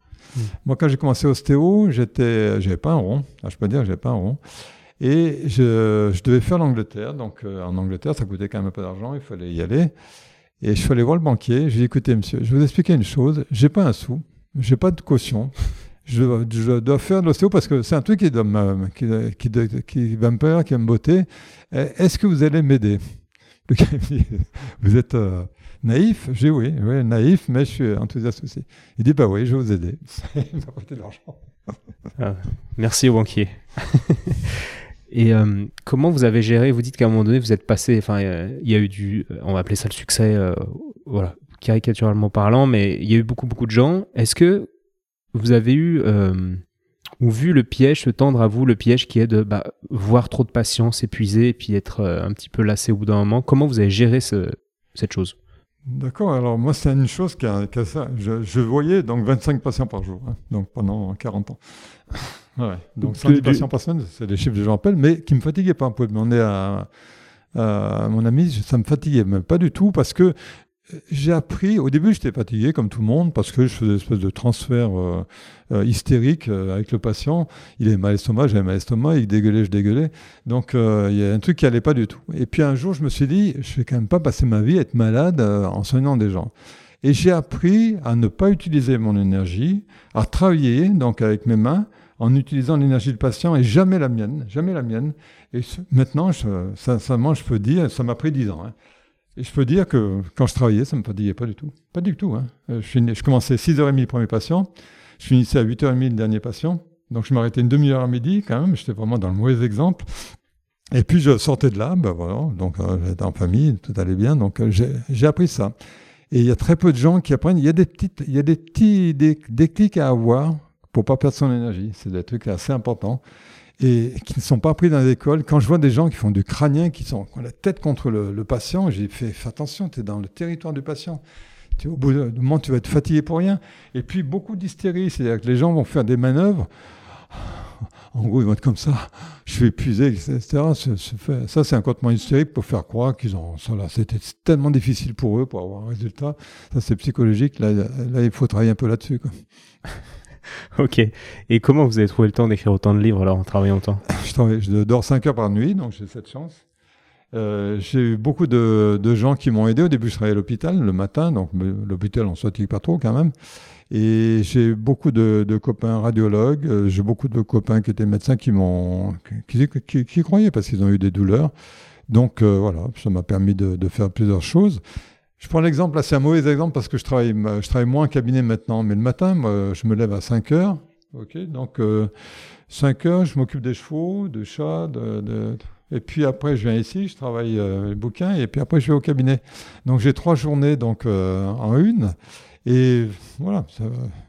Moi, quand j'ai commencé ostéo, j'étais, j'avais pas un rond. Ah, je peux dire, j'avais pas un rond. Et je, devais faire l'Angleterre. Donc, euh, en Angleterre, ça coûtait quand même un peu d'argent. Il fallait y aller. Et je suis allé voir le banquier. J'ai dit, écoutez, monsieur, je vais vous expliquer une chose. J'ai pas un sou. J'ai pas de caution. Je, dois faire de l'ostéo parce que c'est un truc qui, doit qui, qui, qui, va me plaire, qui va me botter. Est-ce que vous allez m'aider? Le gars me dit, vous êtes, euh, Naïf J'ai oui, oui, naïf, mais je suis enthousiaste aussi. Il dit bah oui, je vais vous aider. Il m'a prêté de l'argent. Ah, merci au banquier. Et euh, comment vous avez géré Vous dites qu'à un moment donné, vous êtes passé. Enfin, il y a eu du. On va appeler ça le succès, euh, voilà, caricaturalement parlant, mais il y a eu beaucoup, beaucoup de gens. Est-ce que vous avez eu euh, ou vu le piège se tendre à vous, le piège qui est de bah, voir trop de patients s'épuiser et puis être un petit peu lassé au bout d'un moment? Comment vous avez géré ce, cette chose? D'accord, alors moi c'est une chose qui a, ça. Je, voyais donc 25 patients par jour, hein, donc pendant 40 ans. ouais, donc 110 patients par semaine, c'est les chiffres que j'en rappelle, mais qui me fatiguaient pas un peu. Demander à, à, mon ami, ça me fatiguait, mais pas du tout, parce que j'ai appris, au début j'étais fatigué comme tout le monde parce que je faisais une espèce de transfert euh, euh, hystérique euh, avec le patient. Il avait mal à l'estomac, j'avais mal à l'estomac, il dégueulait, je dégueulais. Donc il y a un truc qui allait pas du tout. Et puis un jour je me suis dit, je vais quand même pas passer ma vie à être malade en soignant des gens. Et j'ai appris à ne pas utiliser mon énergie, à travailler donc avec mes mains en utilisant l'énergie du patient et jamais la mienne, jamais la mienne. Et maintenant, je, sincèrement, je peux dire, ça m'a pris dix ans. Hein. Et je peux dire que quand je travaillais, ça ne me fatiguait pas du tout. Pas du tout. Hein. Euh, je, je, commençais à 6h30 le premier patient, je finissais à 8h30 le dernier patient. Donc je m'arrêtais une demi-heure à midi quand même, j'étais vraiment dans le mauvais exemple. Et puis je sortais de là, ben voilà, donc euh, j'étais en famille, tout allait bien, donc euh, j'ai appris ça. Et il y a très peu de gens qui apprennent. Il y a des, petites, il y a des petits déclics à avoir pour pas perdre son énergie. C'est des trucs assez importants et qui ne sont pas pris dans l'école. Quand je vois des gens qui font du crânien, qui, sont, ont la tête contre le, patient, j'ai fait attention, tu es dans le territoire du patient. Au bout d'un moment, tu vas être fatigué pour rien. Et puis beaucoup d'hystérie, c'est-à-dire que les gens vont faire des manœuvres. En gros, ils vont être comme ça, je suis épuisé, etc. Ça, c'est un comportement hystérique pour faire croire qu'ils ont. c'était tellement difficile pour eux pour avoir un résultat. Ça, c'est psychologique. Là, là, il faut travailler un peu là-dessus. ok. Et comment vous avez trouvé le temps d'écrire autant de livres alors en travaillant autant je, dors 5 heures par nuit, donc j'ai cette chance. Euh, j'ai eu beaucoup de, gens qui m'ont aidé. Au début, je travaillais à l'hôpital le matin, donc l'hôpital, on ne pas trop quand même. Et j'ai beaucoup de, copains radiologues, euh, j'ai beaucoup de copains qui étaient médecins qui m'ont qui, croyaient parce qu'ils ont eu des douleurs. Donc euh, voilà, ça m'a permis de, faire plusieurs choses. Je prends l'exemple, là c'est un mauvais exemple parce que je travaille, je travaille moins en cabinet maintenant, mais le matin, moi, je me lève à 5 heures. Ok, donc euh, 5 heures, je m'occupe des chevaux, de chats, de, de, et puis après je viens ici, je travaille euh, les bouquins, et puis après je vais au cabinet. Donc j'ai trois journées donc euh, en une. Et voilà,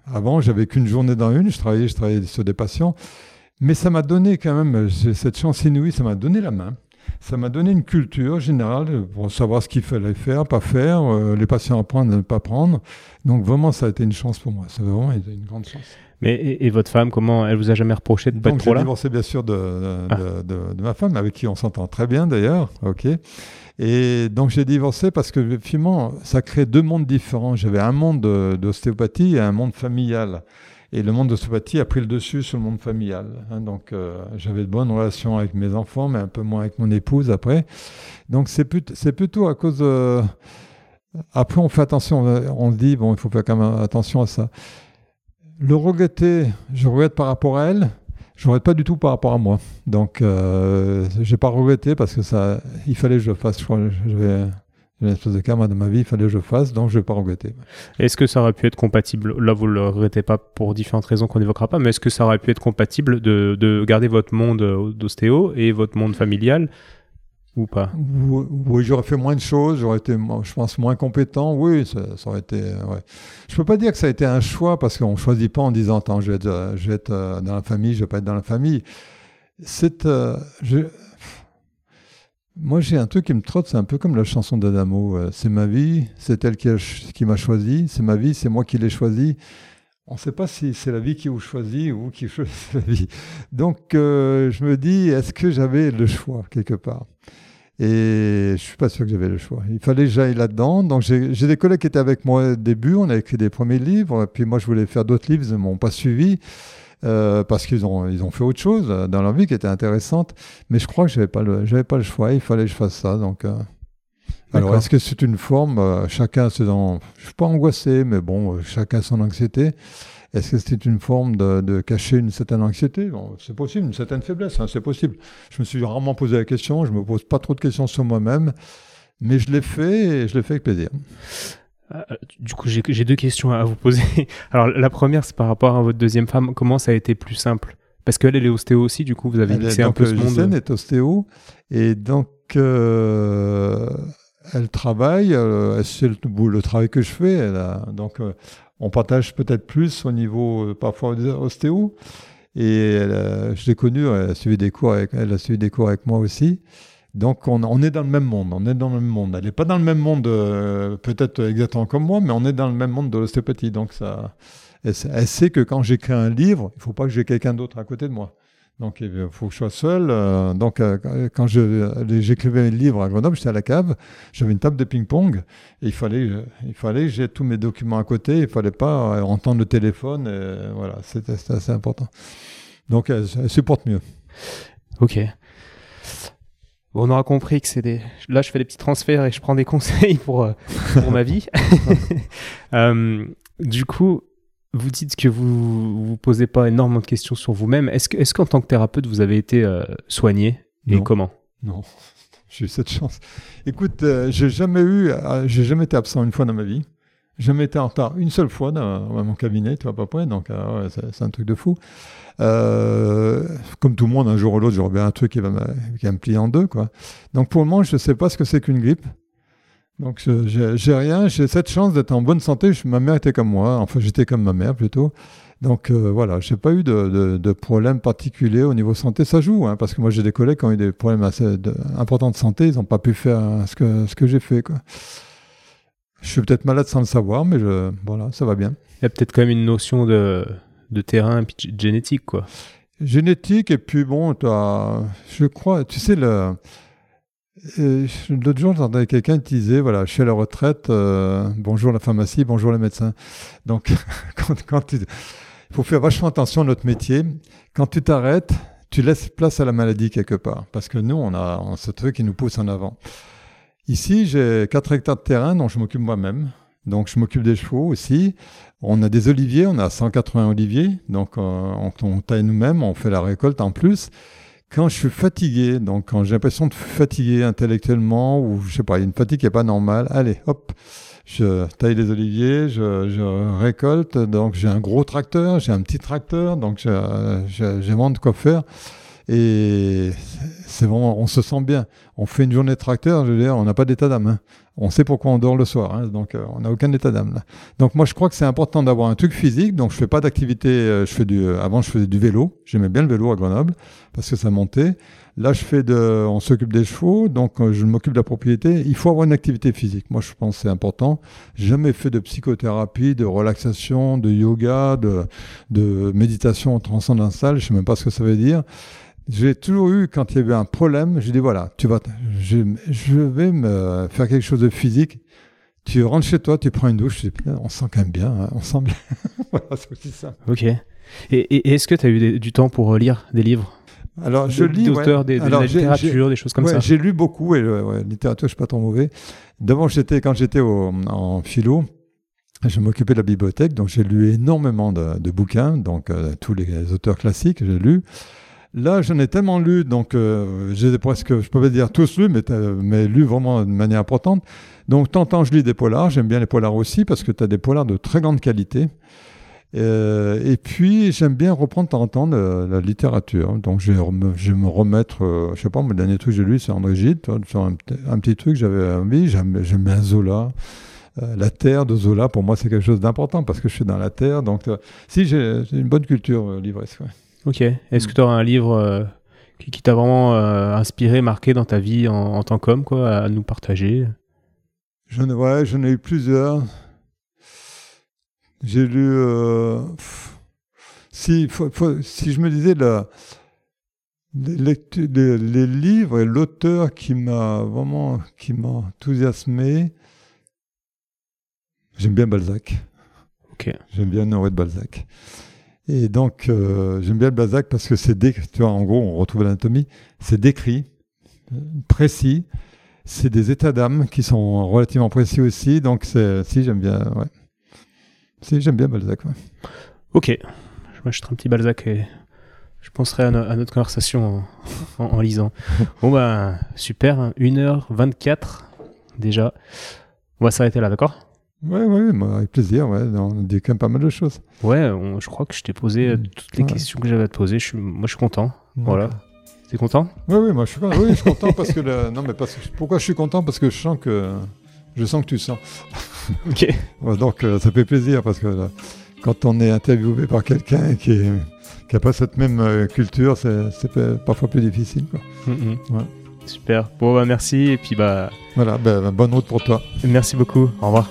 avant j'avais qu'une journée dans une, je travaillais, je travaillais sur des patients, mais ça m'a donné quand même cette chance inouïe, ça m'a donné la main ça m'a donné une culture générale pour savoir ce qu'il fallait faire, pas faire, euh, les patients à prendre, ne pas prendre. Donc vraiment, ça a été une chance pour moi. C'est vraiment une grande chance. Mais et, votre femme, comment elle vous a jamais reproché de pas être trop là J'ai divorcé bien sûr de, ah. de, de, ma femme, avec qui on s'entend très bien d'ailleurs. Ok. Et donc j'ai divorcé parce que finalement, ça crée deux mondes différents. J'avais un monde d'ostéopathie et un monde familial. Et le monde de l'ostéopathie a pris le dessus sur le monde familial. Hein. donc euh, j'avais de bonnes relations avec mes enfants, mais un peu moins avec mon épouse après. Donc c'est plutôt à cause de... Après, on fait attention, on se dit, bon, il faut faire quand même attention à ça. Le regretter, je regrette par rapport à elle, je regrette pas du tout par rapport à moi. Donc, euh, j'ai pas regretté parce que ça, il fallait que je le fasse. Je, crois, je une espèce de karma de ma vie, il fallait que je fasse, donc je ne vais pas regretter. Est-ce que ça aurait pu être compatible Là, vous ne le regrettez pas pour différentes raisons qu'on n'évoquera pas, mais est-ce que ça aurait pu être compatible de, de garder votre monde d'ostéo et votre monde familial ou pas? Oui, j'aurais fait moins de choses, j'aurais été, je pense, moins compétent. Oui, ça, aurait été. Ouais. Je peux pas dire que ça a été un choix parce qu'on choisit pas en disant attends, je vais être, je vais être euh, dans la famille, je vais pas être dans la famille. C'est, euh, moi, j'ai un truc qui me trotte, c'est un peu comme la chanson d'Adamo. Euh, c'est ma vie, c'est elle qui, qui m'a choisi, c'est ma vie, c'est moi qui l'ai choisi. on ne sait pas si c'est la vie qui vous choisit ou qui choisit la vie. Donc, euh, je me dis, est-ce que j'avais le choix quelque part? Et je suis pas sûr que j'avais le choix. Il fallait que j'aille là-dedans. Donc, j'ai des collègues qui étaient avec moi au début. On a écrit des premiers livres. Et puis, moi, je voulais faire d'autres livres. Ils ne m'ont pas suivi. Euh, parce qu'ils ont, ils ont fait autre chose dans leur vie qui était intéressante. Mais je crois que je n'avais pas, le, pas le choix. Il fallait que je fasse ça. Donc, euh, alors, est-ce que c'est une forme euh, Chacun, c'est dans. Je suis pas angoissé, mais bon, euh, chacun son anxiété. Est-ce que c'est une forme de, cacher une certaine anxiété? C'est possible, une certaine faiblesse, hein, c'est possible. Je me suis rarement posé la question, je me pose pas trop de questions sur moi-même, mais je l'ai fait et je l'ai fait avec plaisir. Euh, du coup, j'ai deux questions à vous poser. Alors, la première, c'est par rapport à votre deuxième femme. Comment ça a été plus simple? Parce qu'elle, elle est ostéo aussi, du coup, vous avez c'est un peu ce monde. est ostéo, et donc elle travaille, euh, c'est le, le, travail que je fais. Elle donc, euh, on partage peut-être plus au niveau euh, parfois ostéo. Et je l'ai connue, elle a suivi des cours avec, elle a suivi des cours avec moi aussi. Donc on, est dans le même monde, on est dans le même monde. Elle n'est pas dans le même monde, peut-être exactement comme moi, mais on est dans le même monde de l'ostéopathie. Donc ça, elle, sait que quand j'écris un livre, il ne faut pas que j'ai quelqu'un d'autre à côté de moi. Donc il faut que je sois seul. Euh, donc euh, quand j'écrivais le livre à Grenoble, j'étais à la cave, j'avais une table de ping-pong et il fallait, il fallait j'ai tous mes documents à côté, il fallait pas euh, entendre le téléphone. Voilà, c'était assez important. Donc elle, supporte mieux. Ok. On aura compris que c'est des. Là, je fais des petits transferts et je prends des conseils pour, pour ma vie. du coup, vous dites que vous ne vous posez pas énormément de questions sur vous-même. Est-ce qu'en est qu'en tant que thérapeute, vous avez été euh, soigné Et comment? Non, j'ai eu cette chance. Écoute, euh, j'ai jamais eu, euh, j'ai jamais été absent une fois dans ma vie. Jamais été en retard une seule fois dans, mon cabinet, tu vois, pas près. Donc, c'est un truc de fou. comme tout le monde, un jour ou l'autre, j'aurai bien un truc qui va, me, qui me plier en deux, quoi. Donc, pour le moment, je ne sais pas ce que c'est qu'une grippe. Donc j'ai rien, j'ai cette chance d'être en bonne santé. ma mère était comme moi, enfin j'étais comme ma mère plutôt. Donc euh, voilà, j'ai pas eu de, de, problème particulier au niveau santé. Ça joue, hein, parce que moi j'ai des collègues qui ont eu des problèmes assez importants de santé, ils n'ont pas pu faire ce que, ce que j'ai fait. Quoi. Je suis peut-être malade sans le savoir, mais je, voilà, ça va bien. Il y a peut-être quand même une notion de, de terrain et de génétique, quoi. Génétique, et puis bon, as, je crois, tu sais, le L'autre jour, j'entendais quelqu'un qui disait voilà, je suis à la retraite, euh, bonjour la pharmacie, bonjour les médecins. Donc, quand, il faut faire vachement attention à notre métier. Quand tu t'arrêtes, tu laisses place à la maladie quelque part. Parce que nous, on a, ce truc qui nous pousse en avant. Ici, j'ai 4 hectares de terrain dont je m'occupe moi-même. Donc, je m'occupe des chevaux aussi. On a des oliviers, on a 180 oliviers. Donc, euh, on, taille nous-mêmes, on fait la récolte en plus quand je suis fatigué, donc quand j'ai l'impression de fatiguer intellectuellement, ou je sais pas, une fatigue qui n'est pas normale, allez, hop, je taille les oliviers, je, récolte, donc j'ai un gros tracteur, j'ai un petit tracteur, donc j'ai vraiment de quoi faire. Et c'est vraiment, on se sent bien. On fait une journée de tracteur, je veux dire, on n'a pas d'état d'âme. Hein. On sait pourquoi on dort le soir, hein, donc euh, on n'a aucun état d'âme. Donc moi, je crois que c'est important d'avoir un truc physique. Donc je fais pas d'activité. Euh, je fais du. Euh, avant, je faisais du vélo. J'aimais bien le vélo à Grenoble parce que ça montait. Là, je fais de. On s'occupe des chevaux, donc je m'occupe de la propriété. Il faut avoir une activité physique. Moi, je pense que c'est important. Jamais fait de psychothérapie, de relaxation, de yoga, de, de méditation transcendantale. Je sais même pas ce que ça veut dire. J'ai toujours eu, quand il y avait un problème, je dis voilà, tu vas, je, je, vais me faire quelque chose de physique. Tu rentres chez toi, tu prends une douche, on sent quand même bien, hein, on sent bien. voilà, c'est aussi ça. Ok. Et, et est-ce que tu as eu du temps pour lire des livres? Alors, je lis. D'auteurs, des, de littérature, des choses comme ça? J'ai lu beaucoup, et la littérature, je suis pas trop mauvais. D'abord, j'étais, quand j'étais en philo, je m'occupais de la bibliothèque, donc j'ai lu énormément de, de bouquins, donc euh, tous les auteurs classiques, j'ai lu. Là, j'en ai tellement lu, donc euh, j'ai presque, je pas dire tous lus, mais, mais lu vraiment de manière importante. Donc, tant je lis des polars, j'aime bien les polars aussi, parce que tu as des polars de très grande qualité. Euh, et puis, j'aime bien reprendre de en temps la littérature. Donc, je vais, me remettre, euh, je sais pas, mon dernier truc que j'ai lu, c'est André Gide, un, petit truc, j'avais envie, j'aime bien Zola. la terre de Zola, pour moi, c'est quelque chose d'important parce que je suis dans la terre. Donc, si j'ai une bonne culture livresque. Ok. Est-ce que tu auras un livre euh, qui, t'a vraiment euh, inspiré, marqué dans ta vie en, tant qu'homme, quoi, à nous partager? J'en ai, ouais, j'en ai eu plusieurs. J'ai lu. euh, pff, si, faut- faut- si je me disais la, les, lectu- les- les livres et l'auteur qui m'a vraiment qui m'a enthousiasmé, j'aime bien Balzac. Ok. J'aime bien Honoré de Balzac. Et donc, euh, j'aime bien Balzac parce que c'est décrit, tu vois, en gros, on retrouve l'anatomie, c'est décrit, euh, précis, c'est des états d'âme qui sont relativement précis aussi, donc c'est, si, j'aime bien, ouais. Si, j'aime bien Balzac, ouais. Ok. Je m'achèterai un petit Balzac et je penserai à, no- à notre conversation en, en- en lisant. Bon, bah, super. hein. 1h24 déjà. On va s'arrêter là, d'accord? Ouais, ouais, moi, avec plaisir, ouais, on dit quand même pas mal de choses. Ouais, on- je crois que je t'ai posé euh, Mm. toutes les Ouais. questions que j'avais à te poser. Je suis, moi, je suis content. Voilà. T'es content? Oui, oui, moi je suis, oui, je suis content parce que non, mais parce pourquoi je suis content? Parce que je sens que je sens que tu sens. Ok. Ouais, donc euh, ça fait plaisir parce que là, quand on est interviewé par quelqu'un qui n'a pas cette même euh, culture, c'est c'est pa- parfois plus difficile. quoi. Mhm. Ouais. Super. Bon, bah, merci. Et puis, bah, Voilà, ben, bonne route pour toi. merci beaucoup. Au revoir.